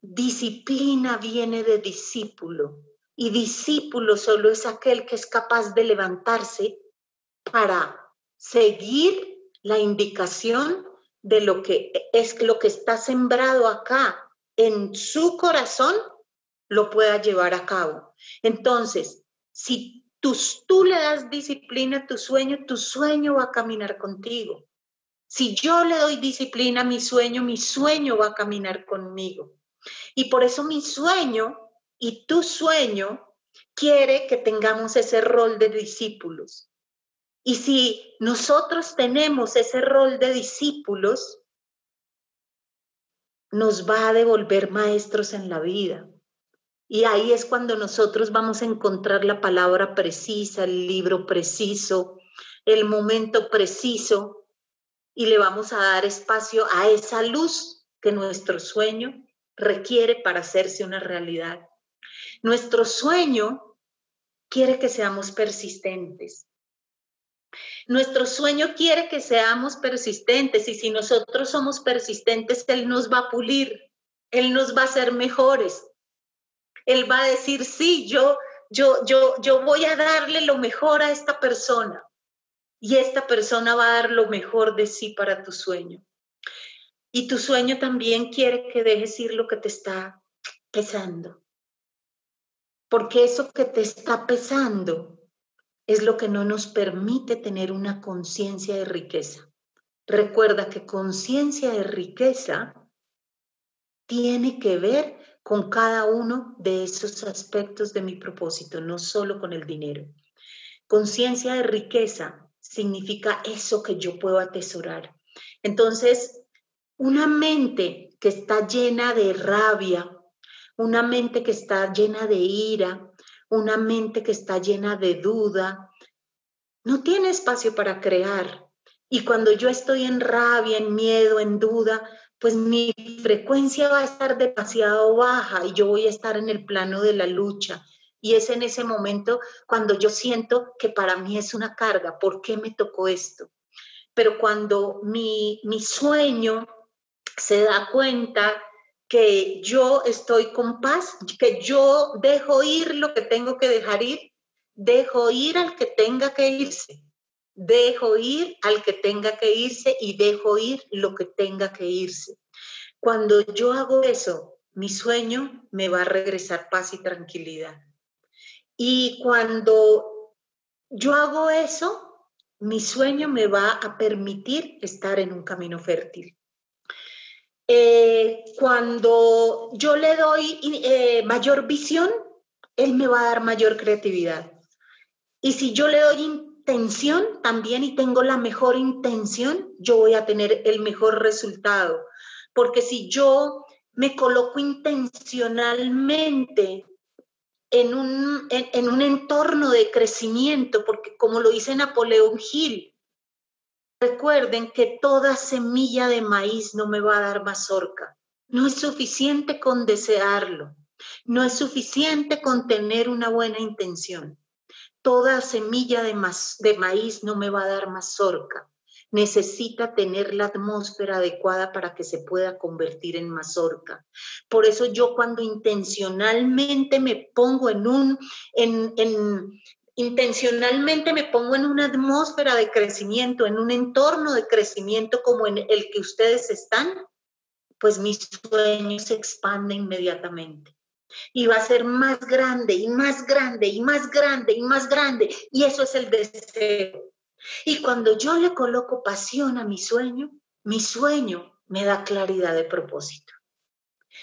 disciplina viene de discípulo y discípulo solo es aquel que es capaz de levantarse para seguir la indicación de lo que es lo que está sembrado acá en su corazón, lo pueda llevar a cabo. Entonces, si tú, tú le das disciplina a tu sueño, tu sueño va a caminar contigo. Si yo le doy disciplina a mi sueño, mi sueño va a caminar conmigo. Y por eso mi sueño y tu sueño quiere que tengamos ese rol de discípulos. Y si nosotros tenemos ese rol de discípulos, nos va a devolver maestros en la vida. Y ahí es cuando nosotros vamos a encontrar la palabra precisa, el libro preciso, el momento preciso y le vamos a dar espacio a esa luz que nuestro sueño requiere para hacerse una realidad. Nuestro sueño quiere que seamos persistentes. Nuestro sueño quiere que seamos persistentes y si nosotros somos persistentes, Él nos va a pulir, Él nos va a hacer mejores. Él va a decir, sí, yo, yo, yo, yo voy a darle lo mejor a esta persona y esta persona va a dar lo mejor de sí para tu sueño. Y tu sueño también quiere que dejes ir lo que te está pesando. Porque eso que te está pesando es lo que no nos permite tener una conciencia de riqueza. Recuerda que conciencia de riqueza tiene que ver con cada uno de esos aspectos de mi propósito, no solo con el dinero. Conciencia de riqueza significa eso que yo puedo atesorar. Entonces, una mente que está llena de rabia, una mente que está llena de ira, una mente que está llena de duda, no tiene espacio para crear. Y cuando yo estoy en rabia, en miedo, en duda, pues mi frecuencia va a estar demasiado baja y yo voy a estar en el plano de la lucha, y es en ese momento cuando yo siento que para mí es una carga, ¿por qué me tocó esto? Pero cuando mi, mi sueño se da cuenta que yo estoy con paz, que yo dejo ir lo que tengo que dejar ir, dejo ir al que tenga que irse, dejo ir al que tenga que irse y dejo ir lo que tenga que irse. Cuando yo hago eso, mi sueño me va a regresar paz y tranquilidad. Y cuando yo hago eso, mi sueño me va a permitir estar en un camino fértil. Eh, cuando yo le doy eh, mayor visión, él me va a dar mayor creatividad. Y si yo le doy intención también y tengo la mejor intención, yo voy a tener el mejor resultado. Porque si yo me coloco intencionalmente en un, en, un entorno de crecimiento, porque como lo dice Napoleón Hill, recuerden que toda semilla de maíz no me va a dar mazorca. No es suficiente con desearlo. No es suficiente con tener una buena intención. Toda semilla de, maíz no me va a dar mazorca. Necesita tener la atmósfera adecuada para que se pueda convertir en mazorca. Por eso yo cuando intencionalmente me pongo en un, en, en, intencionalmente me pongo en una atmósfera de crecimiento, en un entorno de crecimiento como en el que ustedes están, pues mi sueño se expande inmediatamente y va a ser más grande y más grande y más grande y más grande. Y eso es el deseo. Y cuando yo le coloco pasión a mi sueño, mi sueño me da claridad de propósito.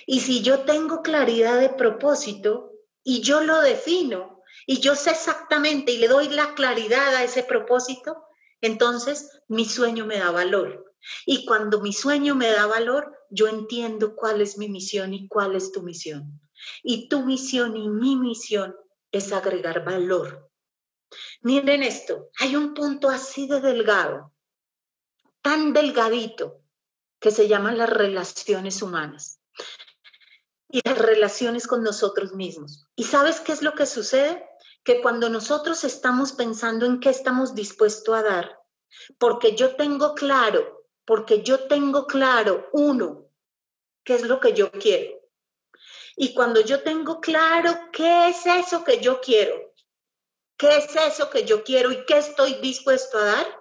Y si yo tengo claridad de propósito y yo lo defino y yo sé exactamente y le doy la claridad a ese propósito, entonces mi sueño me da valor. Y cuando mi sueño me da valor, yo entiendo cuál es mi misión y cuál es tu misión. Y tu misión y mi misión es agregar valor. Miren esto, hay un punto así de delgado, tan delgadito, que se llaman las relaciones humanas y las relaciones con nosotros mismos. ¿Y sabes qué es lo que sucede? Que cuando nosotros estamos pensando en qué estamos dispuestos a dar, porque yo tengo claro, porque yo tengo claro, uno, qué es lo que yo quiero. Y cuando yo tengo claro qué es eso que yo quiero, qué es eso que yo quiero y qué estoy dispuesto a dar,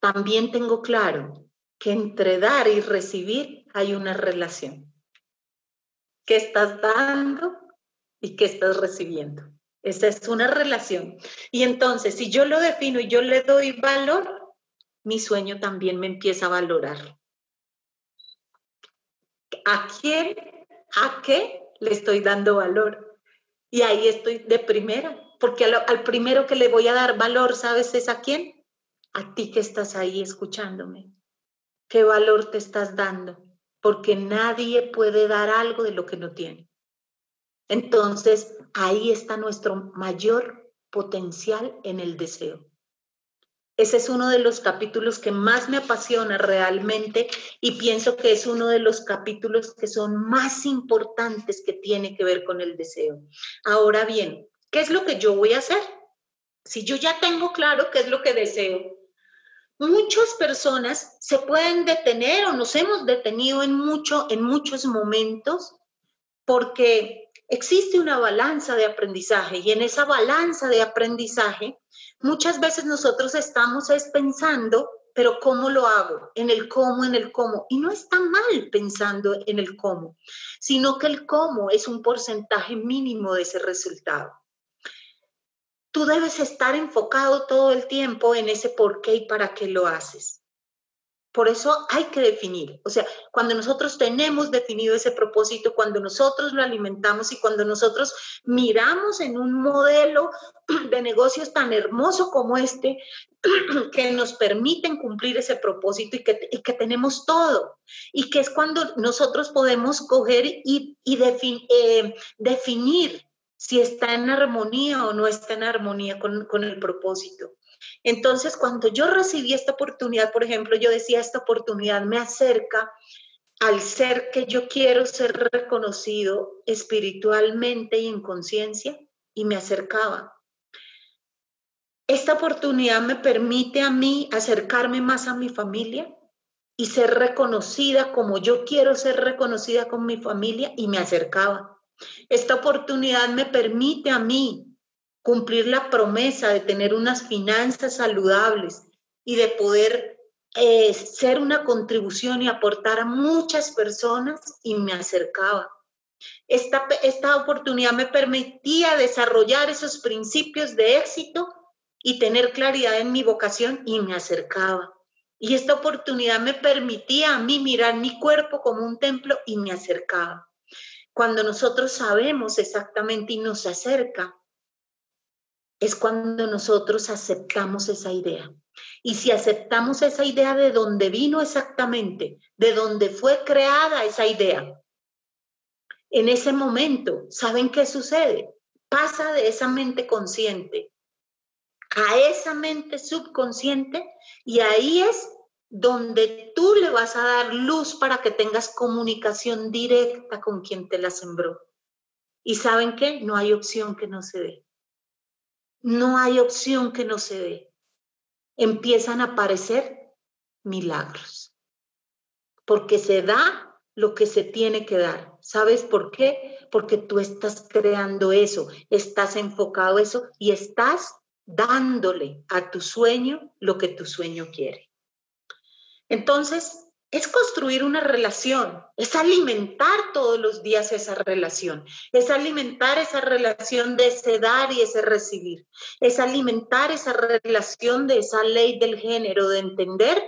también tengo claro que entre dar y recibir hay una relación. ¿Qué estás dando y qué estás recibiendo? Esa es una relación. Y entonces, si yo lo defino y yo le doy valor, mi sueño también me empieza a valorar. ¿A quién ¿A qué le estoy dando valor? Y ahí estoy de primera, porque al, primero que le voy a dar valor, ¿sabes es a quién? A ti que estás ahí escuchándome. ¿Qué valor te estás dando? Porque nadie puede dar algo de lo que no tiene. Entonces, ahí está nuestro mayor potencial en el deseo. Ese es uno de los capítulos que más me apasiona realmente y pienso que es uno de los capítulos que son más importantes que tiene que ver con el deseo. Ahora bien, ¿qué es lo que yo voy a hacer? Si yo ya tengo claro qué es lo que deseo, muchas personas se pueden detener o nos hemos detenido en, mucho, en muchos momentos porque existe una balanza de aprendizaje y en esa balanza de aprendizaje Muchas veces nosotros estamos pensando, pero ¿cómo lo hago? En el cómo, en el cómo. Y no está mal pensando en el cómo, sino que el cómo es un porcentaje mínimo de ese resultado. Tú debes estar enfocado todo el tiempo en ese por qué y para qué lo haces. Por eso hay que definir. O sea, cuando nosotros tenemos definido ese propósito, cuando nosotros lo alimentamos y cuando nosotros miramos en un modelo de negocios tan hermoso como este, que nos permiten cumplir ese propósito y que, que tenemos todo. Y que es cuando nosotros podemos coger y, y eh, definir si está en armonía o no está en armonía con, con el propósito. Entonces, cuando yo recibí esta oportunidad, por ejemplo, yo decía, esta oportunidad me acerca al ser que yo quiero ser reconocido espiritualmente y en conciencia, y me acercaba. Esta oportunidad me permite a mí acercarme más a mi familia y ser reconocida como yo quiero ser reconocida con mi familia y me acercaba. Esta oportunidad me permite a mí cumplir la promesa de tener unas finanzas saludables y de poder eh, ser una contribución y aportar a muchas personas y me acercaba. Esta, esta oportunidad me permitía desarrollar esos principios de éxito y tener claridad en mi vocación y me acercaba. Y esta oportunidad me permitía a mí mirar mi cuerpo como un templo y me acercaba. Cuando nosotros sabemos exactamente y nos acerca, es cuando nosotros aceptamos esa idea. Y si aceptamos esa idea de dónde vino exactamente, de dónde fue creada esa idea, en ese momento, ¿saben qué sucede? Pasa de esa mente consciente a esa mente subconsciente y ahí es donde tú le vas a dar luz para que tengas comunicación directa con quien te la sembró. Y saben qué, no hay opción que no se dé. No hay opción que no se dé. Empiezan a aparecer milagros. Porque se da lo que se tiene que dar. ¿Sabes por qué? Porque tú estás creando eso, estás enfocado eso y estás dándole a tu sueño lo que tu sueño quiere. Entonces, es construir una relación, es alimentar todos los días esa relación, es alimentar esa relación de ese dar y ese recibir, es alimentar esa relación de esa ley del género, de entender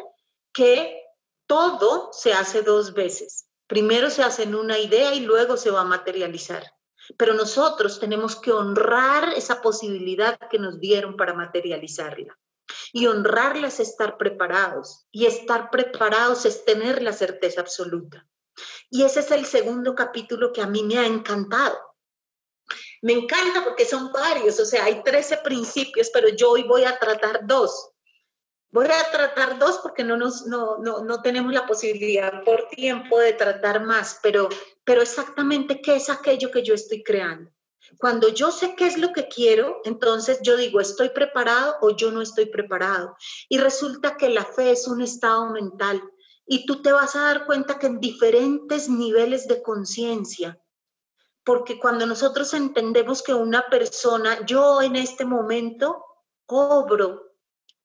que todo se hace dos veces. Primero se hace en una idea y luego se va a materializar. Pero nosotros tenemos que honrar esa posibilidad que nos dieron para materializarla. Y honrarla es estar preparados. Y estar preparados es tener la certeza absoluta. Y ese es el segundo capítulo que a mí me ha encantado. Me encanta porque son varios, o sea, hay 13 principios, pero yo hoy voy a tratar dos. Voy a tratar dos porque no, nos, no, no, no tenemos la posibilidad por tiempo de tratar más, pero, pero exactamente qué es aquello que yo estoy creando. Cuando yo sé qué es lo que quiero, entonces yo digo, ¿estoy preparado o yo no estoy preparado? Y resulta que la fe es un estado mental y tú te vas a dar cuenta que en diferentes niveles de conciencia, porque cuando nosotros entendemos que una persona, yo en este momento obro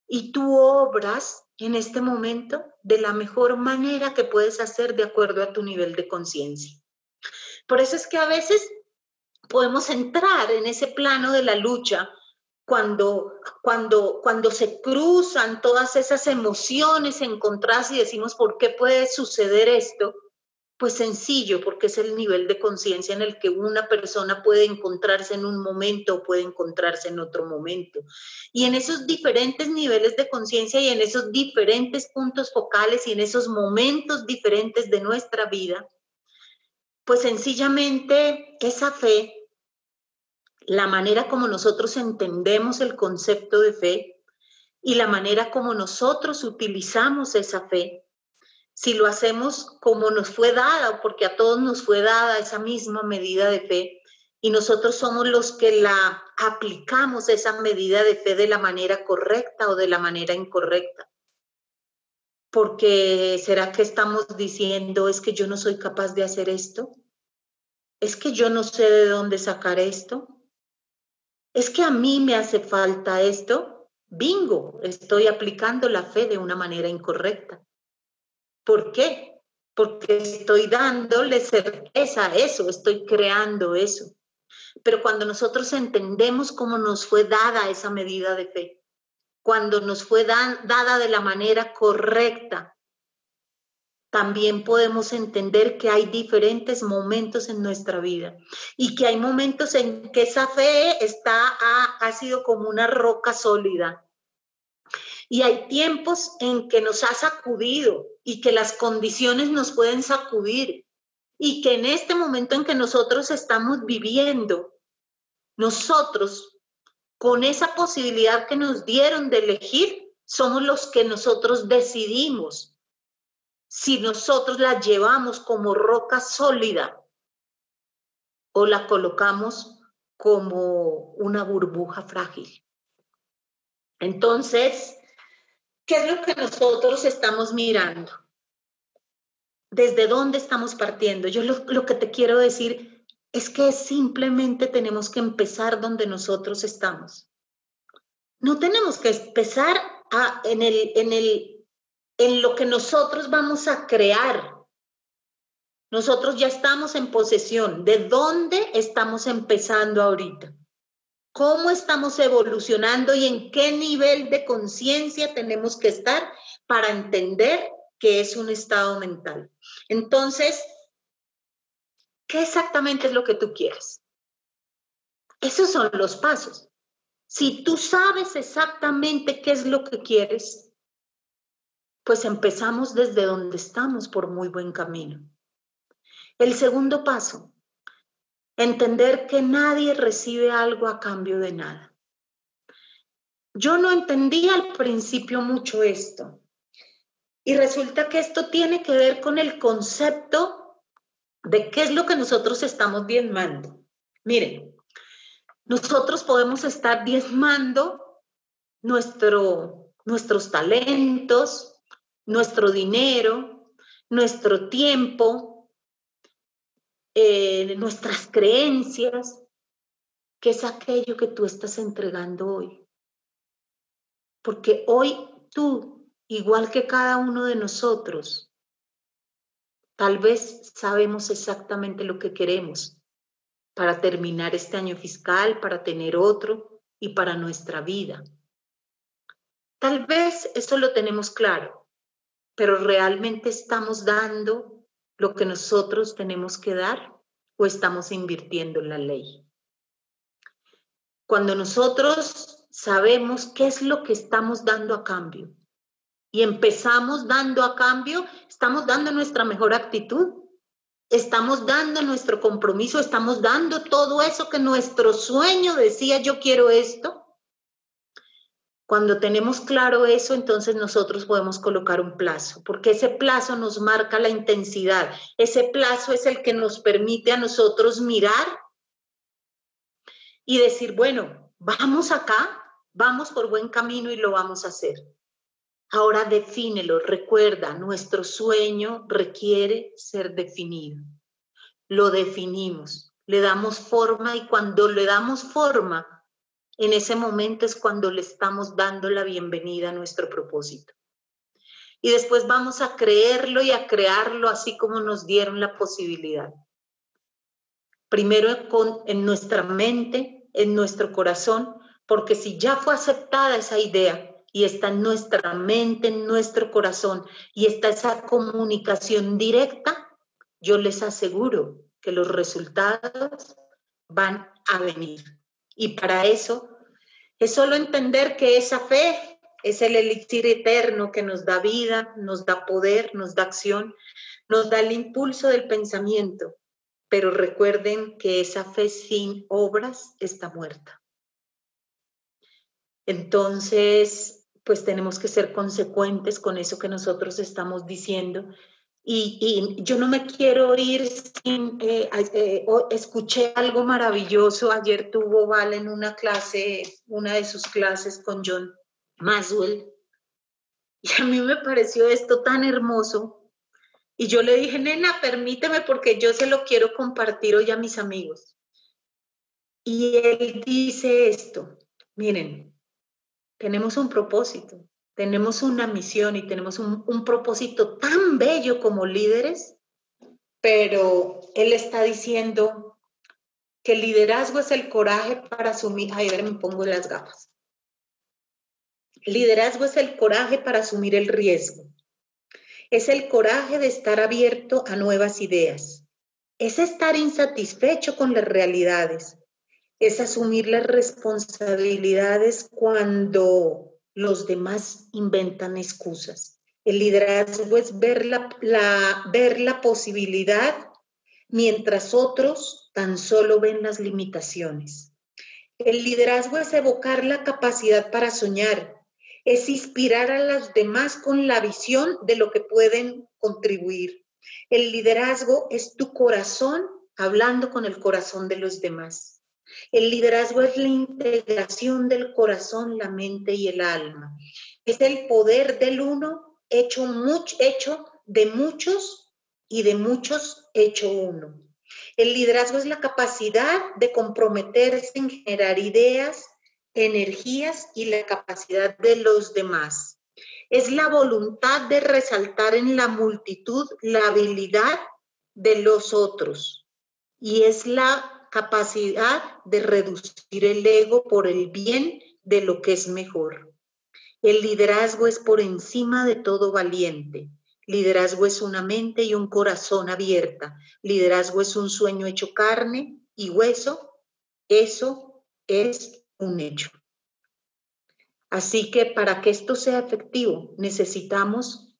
y tú obras en este momento de la mejor manera que puedes hacer de acuerdo a tu nivel de conciencia. Por eso es que a veces podemos entrar en ese plano de la lucha cuando, cuando, cuando se cruzan todas esas emociones encontradas y decimos, ¿por qué puede suceder esto? Pues sencillo, porque es el nivel de conciencia en el que una persona puede encontrarse en un momento o puede encontrarse en otro momento. Y en esos diferentes niveles de conciencia y en esos diferentes puntos focales y en esos momentos diferentes de nuestra vida, pues sencillamente esa fe, la manera como nosotros entendemos el concepto de fe y la manera como nosotros utilizamos esa fe, si lo hacemos como nos fue dada, porque a todos nos fue dada esa misma medida de fe, y nosotros somos los que la aplicamos esa medida de fe de la manera correcta o de la manera incorrecta. Porque ¿será que estamos diciendo es que yo no soy capaz de hacer esto? ¿Es que yo no sé de dónde sacar esto? ¿Es que a mí me hace falta esto? Bingo, estoy aplicando la fe de una manera incorrecta. ¿Por qué? Porque estoy dándole certeza a eso, estoy creando eso. Pero cuando nosotros entendemos cómo nos fue dada esa medida de fe, cuando nos fue dada de la manera correcta, también podemos entender que hay diferentes momentos en nuestra vida y que hay momentos en que esa fe está, ha, ha sido como una roca sólida. Y hay tiempos en que nos ha sacudido y que las condiciones nos pueden sacudir y que en este momento en que nosotros estamos viviendo, nosotros, con esa posibilidad que nos dieron de elegir, somos los que nosotros decidimos si nosotros la llevamos como roca sólida o la colocamos como una burbuja frágil. Entonces, ¿Qué es lo que nosotros estamos mirando? ¿Desde dónde estamos partiendo? Yo lo, que te quiero decir es que simplemente tenemos que empezar donde nosotros estamos. No tenemos que empezar en, el, en, el, en lo que nosotros vamos a crear. Nosotros ya estamos en posesión. ¿De dónde estamos empezando ahorita? cómo estamos evolucionando y en qué nivel de conciencia tenemos que estar para entender que es un estado mental. Entonces, ¿qué exactamente es lo que tú quieres? Esos son los pasos. Si tú sabes exactamente qué es lo que quieres, pues empezamos desde donde estamos por muy buen camino. El segundo paso, Entender que nadie recibe algo a cambio de nada. Yo no entendía al principio mucho esto. Y resulta que esto tiene que ver con el concepto de qué es lo que nosotros estamos diezmando. Miren, nosotros podemos estar diezmando nuestro, nuestros talentos, nuestro dinero, nuestro tiempo, eh, nuestras creencias, que es aquello que tú estás entregando hoy. Porque hoy tú, igual que cada uno de nosotros, tal vez sabemos exactamente lo que queremos para terminar este año fiscal, para tener otro y para nuestra vida. Tal vez eso lo tenemos claro, pero realmente estamos dando lo que nosotros tenemos que dar o estamos invirtiendo en la ley. Cuando nosotros sabemos qué es lo que estamos dando a cambio y empezamos dando a cambio, estamos dando nuestra mejor actitud, estamos dando nuestro compromiso, estamos dando todo eso que nuestro sueño decía, yo quiero esto. Cuando tenemos claro eso, entonces nosotros podemos colocar un plazo, porque ese plazo nos marca la intensidad. Ese plazo es el que nos permite a nosotros mirar y decir, bueno, vamos acá, vamos por buen camino y lo vamos a hacer. Ahora defínelo, recuerda, nuestro sueño requiere ser definido. Lo definimos, le damos forma y cuando le damos forma, en ese momento es cuando le estamos dando la bienvenida a nuestro propósito. Y después vamos a creerlo y a crearlo así como nos dieron la posibilidad primero en nuestra mente, en nuestro corazón, porque si ya fue aceptada esa idea y está en nuestra mente, en nuestro corazón, y está esa comunicación directa, yo les aseguro que los resultados van a venir. Y para eso es solo entender que esa fe es el elixir eterno que nos da vida, nos da poder, nos da acción, nos da el impulso del pensamiento pero recuerden que esa fe sin obras está muerta. Entonces, pues tenemos que ser consecuentes con eso que nosotros estamos diciendo. Y, yo no me quiero ir sin, eh, eh, escuché algo maravilloso, ayer tuvo Val en una clase, una de sus clases con John Maswell, y a mí me pareció esto tan hermoso, y yo le dije, nena, permíteme porque yo se lo quiero compartir hoy a mis amigos. Y él dice esto, miren, tenemos un propósito, tenemos una misión y tenemos un, propósito tan bello como líderes, pero él está diciendo que el liderazgo es el coraje para asumir, ay, a ver, me pongo las gafas. Liderazgo es el coraje para asumir el riesgo. Es el coraje de estar abierto a nuevas ideas, es estar insatisfecho con las realidades, es asumir las responsabilidades cuando los demás inventan excusas. El liderazgo es ver la, ver la posibilidad mientras otros tan solo ven las limitaciones. El liderazgo es evocar la capacidad para soñar, es inspirar a los demás con la visión de lo que pueden contribuir. El liderazgo es tu corazón hablando con el corazón de los demás. El liderazgo es la integración del corazón, la mente y el alma. Es el poder del uno hecho, hecho de muchos y de muchos hecho uno. El liderazgo es la capacidad de comprometerse en generar ideas, energías y la capacidad de los demás. Es la voluntad de resaltar en la multitud la habilidad de los otros y es la capacidad de reducir el ego por el bien de lo que es mejor. El liderazgo es por encima de todo valiente. Liderazgo es una mente y un corazón abierta. Liderazgo es un sueño hecho carne y hueso. Eso es un hecho. Así que para que esto sea efectivo necesitamos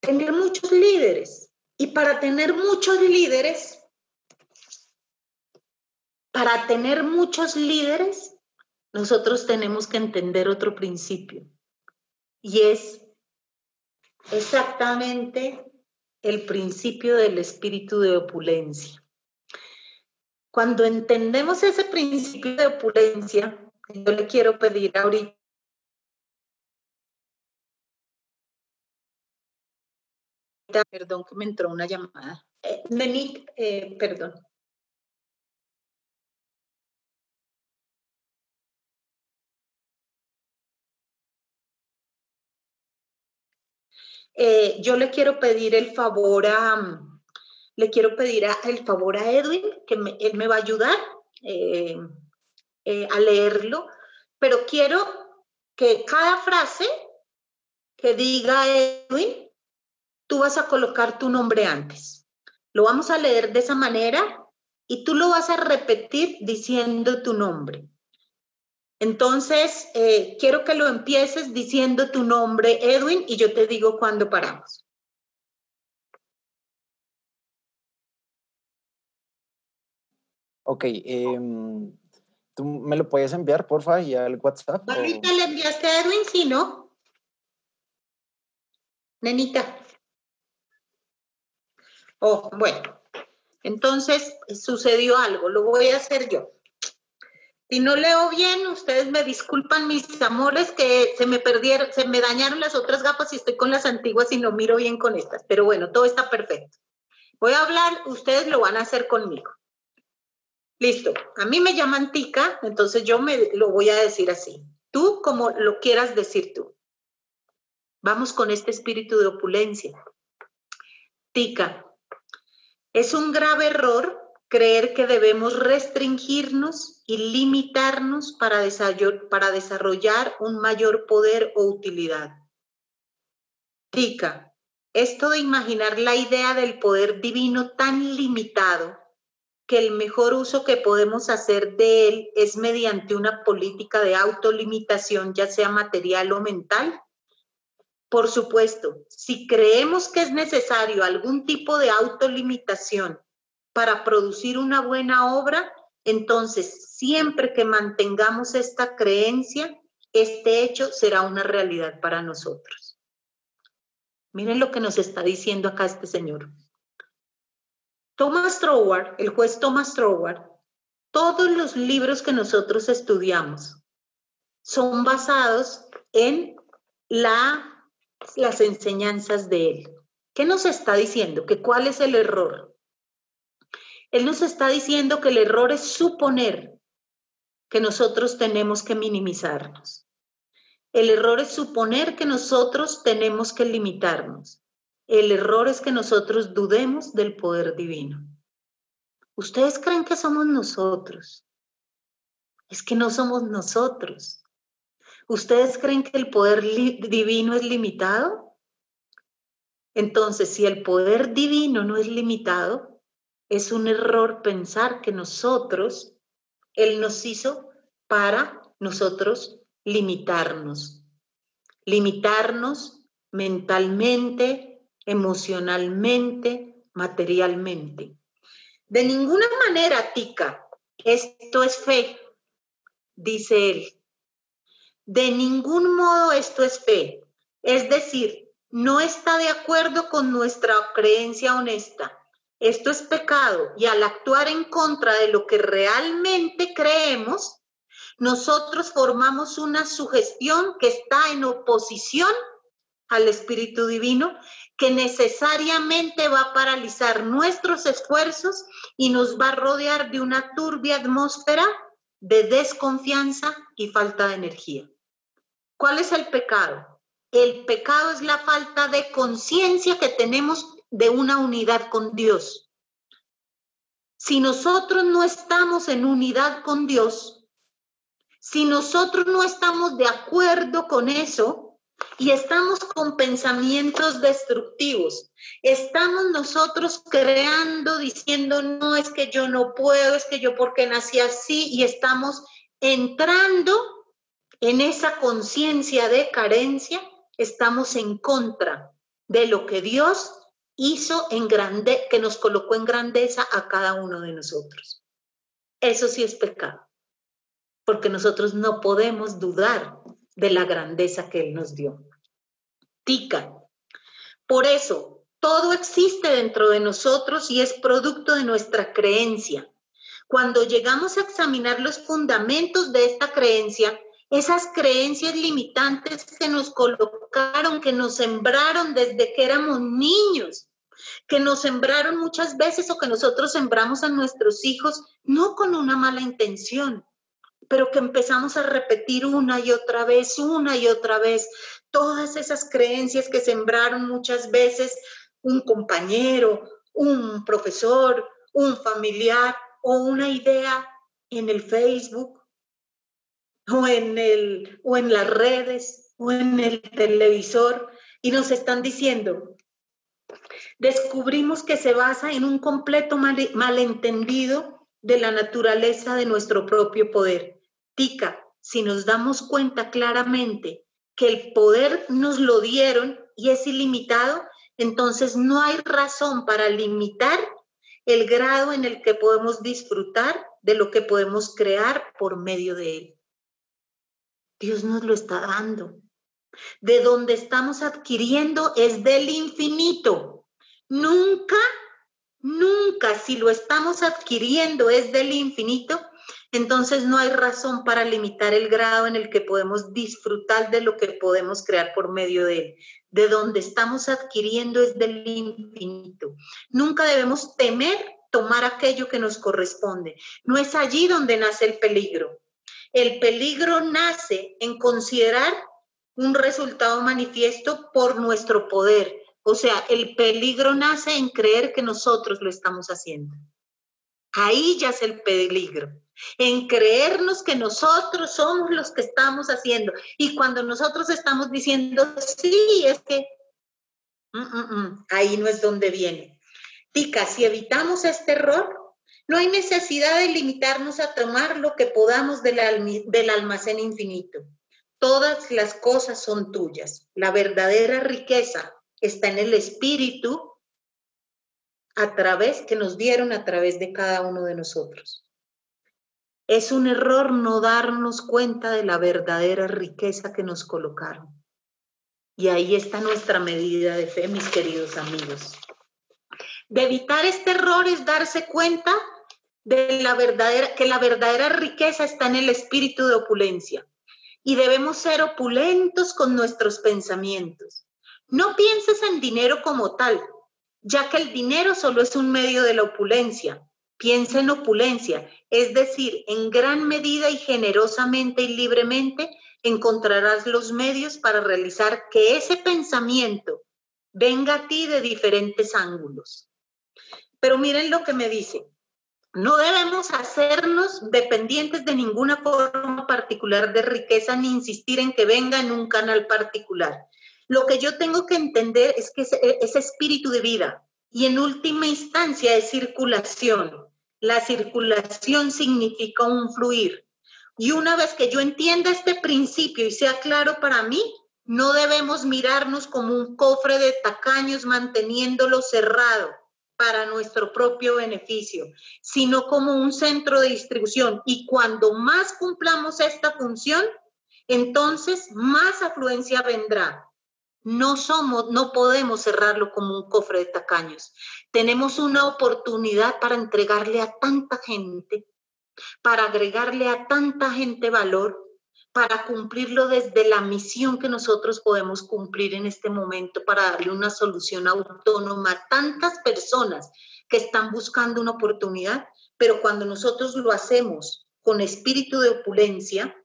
tener muchos líderes. Y para tener muchos líderes, para tener muchos líderes, nosotros tenemos que entender otro principio. Y es exactamente el principio del espíritu de opulencia. Cuando entendemos ese principio de opulencia, yo le quiero pedir ahorita perdón que me entró una llamada. Eh, eh, perdón. Eh, yo le quiero pedir el favor a, le quiero pedir el favor a Edwin, que él me va a ayudar eh, eh, a leerlo, pero quiero que cada frase que diga Edwin, tú vas a colocar tu nombre antes. Lo vamos a leer de esa manera y tú lo vas a repetir diciendo tu nombre. Entonces, eh, quiero que lo empieces diciendo tu nombre, Edwin, y yo te digo cuándo paramos. Ok, em, ¿tú me lo puedes enviar, porfa, y al WhatsApp? Ahorita le enviaste a Edwin, sí, ¿no? Nenita. Oh, bueno. Entonces, sucedió algo, lo voy a hacer yo. Si no leo bien, ustedes me disculpan, mis amores, que se me perdieron, se me dañaron las otras gafas y estoy con las antiguas y no miro bien con estas. Pero bueno, todo está perfecto. Voy a hablar, ustedes lo van a hacer conmigo. Listo. A mí me llaman Tica, entonces yo me lo voy a decir así. Tú como lo quieras decir tú. Vamos con este espíritu de opulencia. Tica, es un grave error creer que debemos restringirnos y limitarnos para, desarrollar un mayor poder o utilidad. Tica, esto de imaginar la idea del poder divino tan limitado que el mejor uso que podemos hacer de él es mediante una política de autolimitación, ya sea material o mental? Por supuesto, si creemos que es necesario algún tipo de autolimitación para producir una buena obra, entonces siempre que mantengamos esta creencia, este hecho será una realidad para nosotros. Miren lo que nos está diciendo acá este señor. Thomas Troward, el juez Thomas Troward, todos los libros que nosotros estudiamos son basados en la, las enseñanzas de él. ¿Qué nos está diciendo? ¿Que cuál es el error? Él nos está diciendo que el error es suponer que nosotros tenemos que minimizarnos. El error es suponer que nosotros tenemos que limitarnos. El error es que nosotros dudemos del poder divino. ¿Ustedes creen que somos nosotros? Es que no somos nosotros. ¿Ustedes creen que el poder divino es limitado? Entonces, si el poder divino no es limitado, es un error pensar que nosotros, Él nos hizo para nosotros limitarnos. Limitarnos mentalmente, emocionalmente, materialmente. De ninguna manera, Tica, esto es fe, dice él. De ningún modo esto es fe. Es decir, no está de acuerdo con nuestra creencia honesta esto es pecado y al actuar en contra de lo que realmente creemos, nosotros formamos una sugestión que está en oposición al Espíritu Divino, que necesariamente va a paralizar nuestros esfuerzos y nos va a rodear de una turbia atmósfera de desconfianza y falta de energía. ¿Cuál es el pecado? El pecado es la falta de conciencia que tenemos de una unidad con Dios. Si nosotros no estamos en unidad con Dios, si nosotros no estamos de acuerdo con eso y estamos con pensamientos destructivos, estamos nosotros creando, diciendo, no es que yo no puedo, es que yo porque nací así y estamos entrando en esa conciencia de carencia, estamos en contra de lo que Dios hizo en grande, que nos colocó en grandeza a cada uno de nosotros. Eso sí es pecado, porque nosotros no podemos dudar de la grandeza que Él nos dio. Tica, Por eso, todo existe dentro de nosotros y es producto de nuestra creencia. Cuando llegamos a examinar los fundamentos de esta creencia, esas creencias limitantes que nos colocaron, que nos sembraron desde que éramos niños, que nos sembraron muchas veces o que nosotros sembramos a nuestros hijos, no con una mala intención, pero que empezamos a repetir una y otra vez, una y otra vez, todas esas creencias que sembraron muchas veces un compañero, un profesor, un familiar o una idea en el Facebook o en, el, o en las redes o en el televisor y nos están diciendo, descubrimos que se basa en un completo malentendido de la naturaleza de nuestro propio poder. Tica, si nos damos cuenta claramente que el poder nos lo dieron y es ilimitado, entonces no hay razón para limitar el grado en el que podemos disfrutar de lo que podemos crear por medio de él. Dios nos lo está dando. De donde estamos adquiriendo es del infinito. Nunca, nunca, si lo estamos adquiriendo es del infinito, entonces no hay razón para limitar el grado en el que podemos disfrutar de lo que podemos crear por medio de él. De donde estamos adquiriendo es del infinito. Nunca debemos temer tomar aquello que nos corresponde. No es allí donde nace el peligro. El peligro nace en considerar un resultado manifiesto por nuestro poder. O sea, el peligro nace en creer que nosotros lo estamos haciendo. Ahí ya es el peligro, en creernos que nosotros somos los que estamos haciendo. Y cuando nosotros estamos diciendo, sí, es que mm, mm, mm", ahí no es donde viene. Tica, si evitamos este error, no hay necesidad de limitarnos a tomar lo que podamos del, del almacén infinito. Todas las cosas son tuyas. La verdadera riqueza está en el espíritu a través que nos dieron a través de cada uno de nosotros. Es un error no darnos cuenta de la verdadera riqueza que nos colocaron. Y ahí está nuestra medida de fe, mis queridos amigos. De evitar este error es darse cuenta de la verdadera, que la verdadera riqueza está en el espíritu de opulencia. Y debemos ser opulentos con nuestros pensamientos. No pienses en dinero como tal, ya que el dinero solo es un medio de la opulencia. Piensa en opulencia, es decir, en gran medida y generosamente y libremente encontrarás los medios para realizar que ese pensamiento venga a ti de diferentes ángulos. Pero miren lo que me dice. No debemos hacernos dependientes de ninguna forma particular de riqueza ni insistir en que venga en un canal particular. Lo que yo tengo que entender es que es, espíritu de vida y en última instancia es circulación. La circulación significa un fluir. Y una vez que yo entienda este principio y sea claro para mí, no debemos mirarnos como un cofre de tacaños manteniéndolo cerrado para nuestro propio beneficio, sino como un centro de distribución. Y cuando más cumplamos esta función, entonces más afluencia vendrá. No somos, no podemos cerrarlo como un cofre de tacaños. Tenemos una oportunidad para entregarle a tanta gente, para agregarle a tanta gente valor, para cumplirlo desde la misión que nosotros podemos cumplir en este momento para darle una solución autónoma a tantas personas que están buscando una oportunidad, pero cuando nosotros lo hacemos con espíritu de opulencia,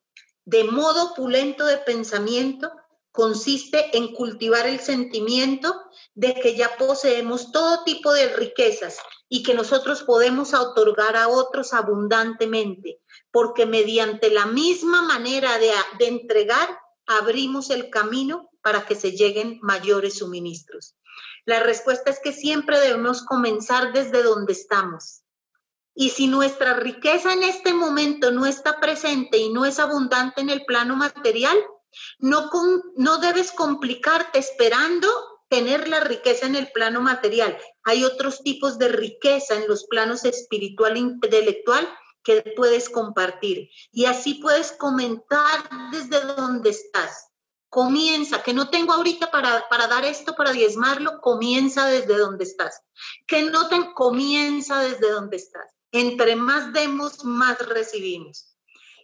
de modo opulento de pensamiento, consiste en cultivar el sentimiento de que ya poseemos todo tipo de riquezas y que nosotros podemos otorgar a otros abundantemente, porque mediante la misma manera de, entregar abrimos el camino para que se lleguen mayores suministros. La respuesta es que siempre debemos comenzar desde donde estamos. Y si nuestra riqueza en este momento no está presente y no es abundante en el plano material, no, no debes complicarte esperando tener la riqueza en el plano material. Hay otros tipos de riqueza en los planos espiritual e intelectual que puedes compartir. Y así puedes comentar desde donde estás. Comienza, que no tengo ahorita para, para dar esto, para diezmarlo, comienza desde donde estás. Que no te comienza desde donde estás. Entre más demos, más recibimos.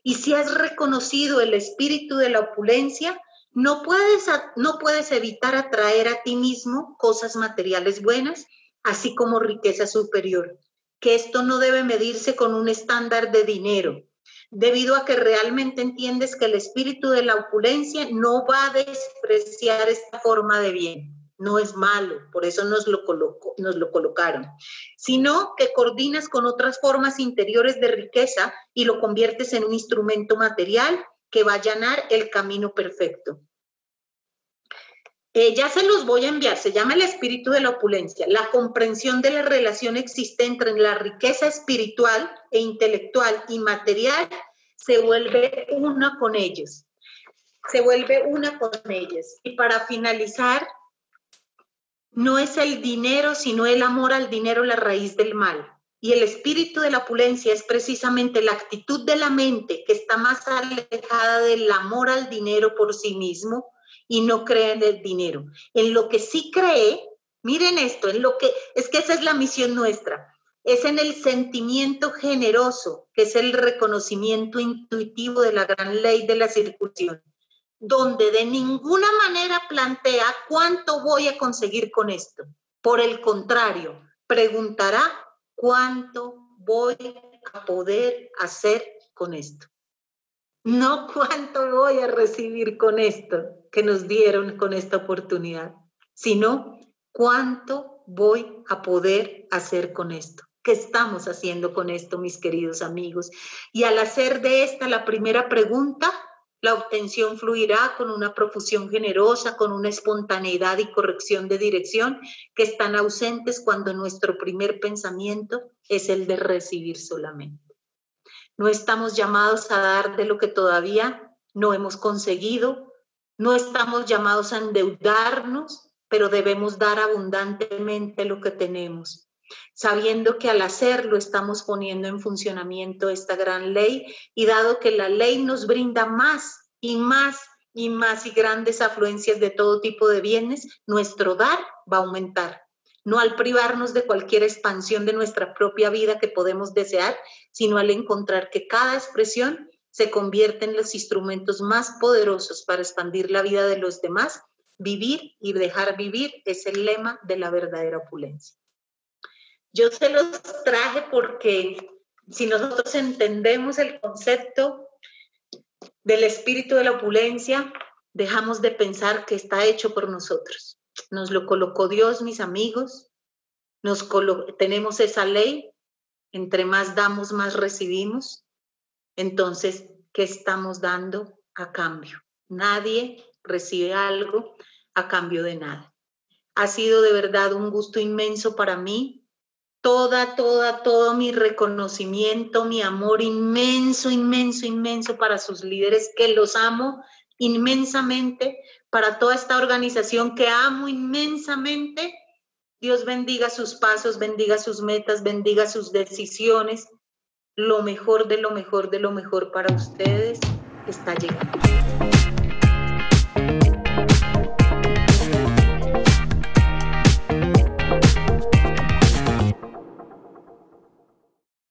Y si has reconocido el espíritu de la opulencia, no puedes, no puedes evitar atraer a ti mismo cosas materiales buenas, así como riqueza superior. Que esto no debe medirse con un estándar de dinero, debido a que realmente entiendes que el espíritu de la opulencia no va a despreciar esta forma de bien. No es malo, por eso nos lo, nos lo colocaron, sino que coordinas con otras formas interiores de riqueza y lo conviertes en un instrumento material que va a allanar el camino perfecto. Ya se los voy a enviar, se llama el espíritu de la opulencia, la comprensión de la relación existente entre la riqueza espiritual e intelectual y material se vuelve una con ellos, se vuelve una con ellos. Y para finalizar, no es el dinero, sino el amor al dinero la raíz del mal. Y el espíritu de la opulencia es precisamente la actitud de la mente que está más alejada del amor al dinero por sí mismo y no cree en el dinero. En lo que sí cree, miren esto, en lo que es que esa es la misión nuestra. Es en el sentimiento generoso, que es el reconocimiento intuitivo de la gran ley de la circulación, donde de ninguna manera plantea cuánto voy a conseguir con esto. Por el contrario, preguntará cuánto voy a poder hacer con esto. No cuánto voy a recibir con esto que nos dieron con esta oportunidad, sino cuánto voy a poder hacer con esto. ¿Qué estamos haciendo con esto, mis queridos amigos? Y al hacer de esta la primera pregunta, la obtención fluirá con una profusión generosa, con una espontaneidad y corrección de dirección que están ausentes cuando nuestro primer pensamiento es el de recibir solamente. No estamos llamados a dar de lo que todavía no hemos conseguido, no estamos llamados a endeudarnos, pero debemos dar abundantemente lo que tenemos, sabiendo que al hacerlo estamos poniendo en funcionamiento esta gran ley y dado que la ley nos brinda más y más y más y grandes afluencias de todo tipo de bienes, nuestro dar va a aumentar. No al privarnos de cualquier expansión de nuestra propia vida que podemos desear, sino al encontrar que cada expresión se convierte en los instrumentos más poderosos para expandir la vida de los demás. Vivir y dejar vivir es el lema de la verdadera opulencia. Yo se los traje porque si nosotros entendemos el concepto del espíritu de la opulencia, dejamos de pensar que está hecho por nosotros nos lo colocó Dios, mis amigos. Nos tenemos esa ley. Entre más damos, más recibimos. Entonces, ¿qué estamos dando a cambio? Nadie recibe algo a cambio de nada. Ha sido de verdad un gusto inmenso para mí. Toda, toda, todo mi reconocimiento, mi amor inmenso, inmenso, inmenso para sus líderes, que los amo inmensamente, para toda esta organización que amo inmensamente. Dios bendiga sus pasos, bendiga sus metas, bendiga sus decisiones. Lo mejor de lo mejor de lo mejor para ustedes está llegando.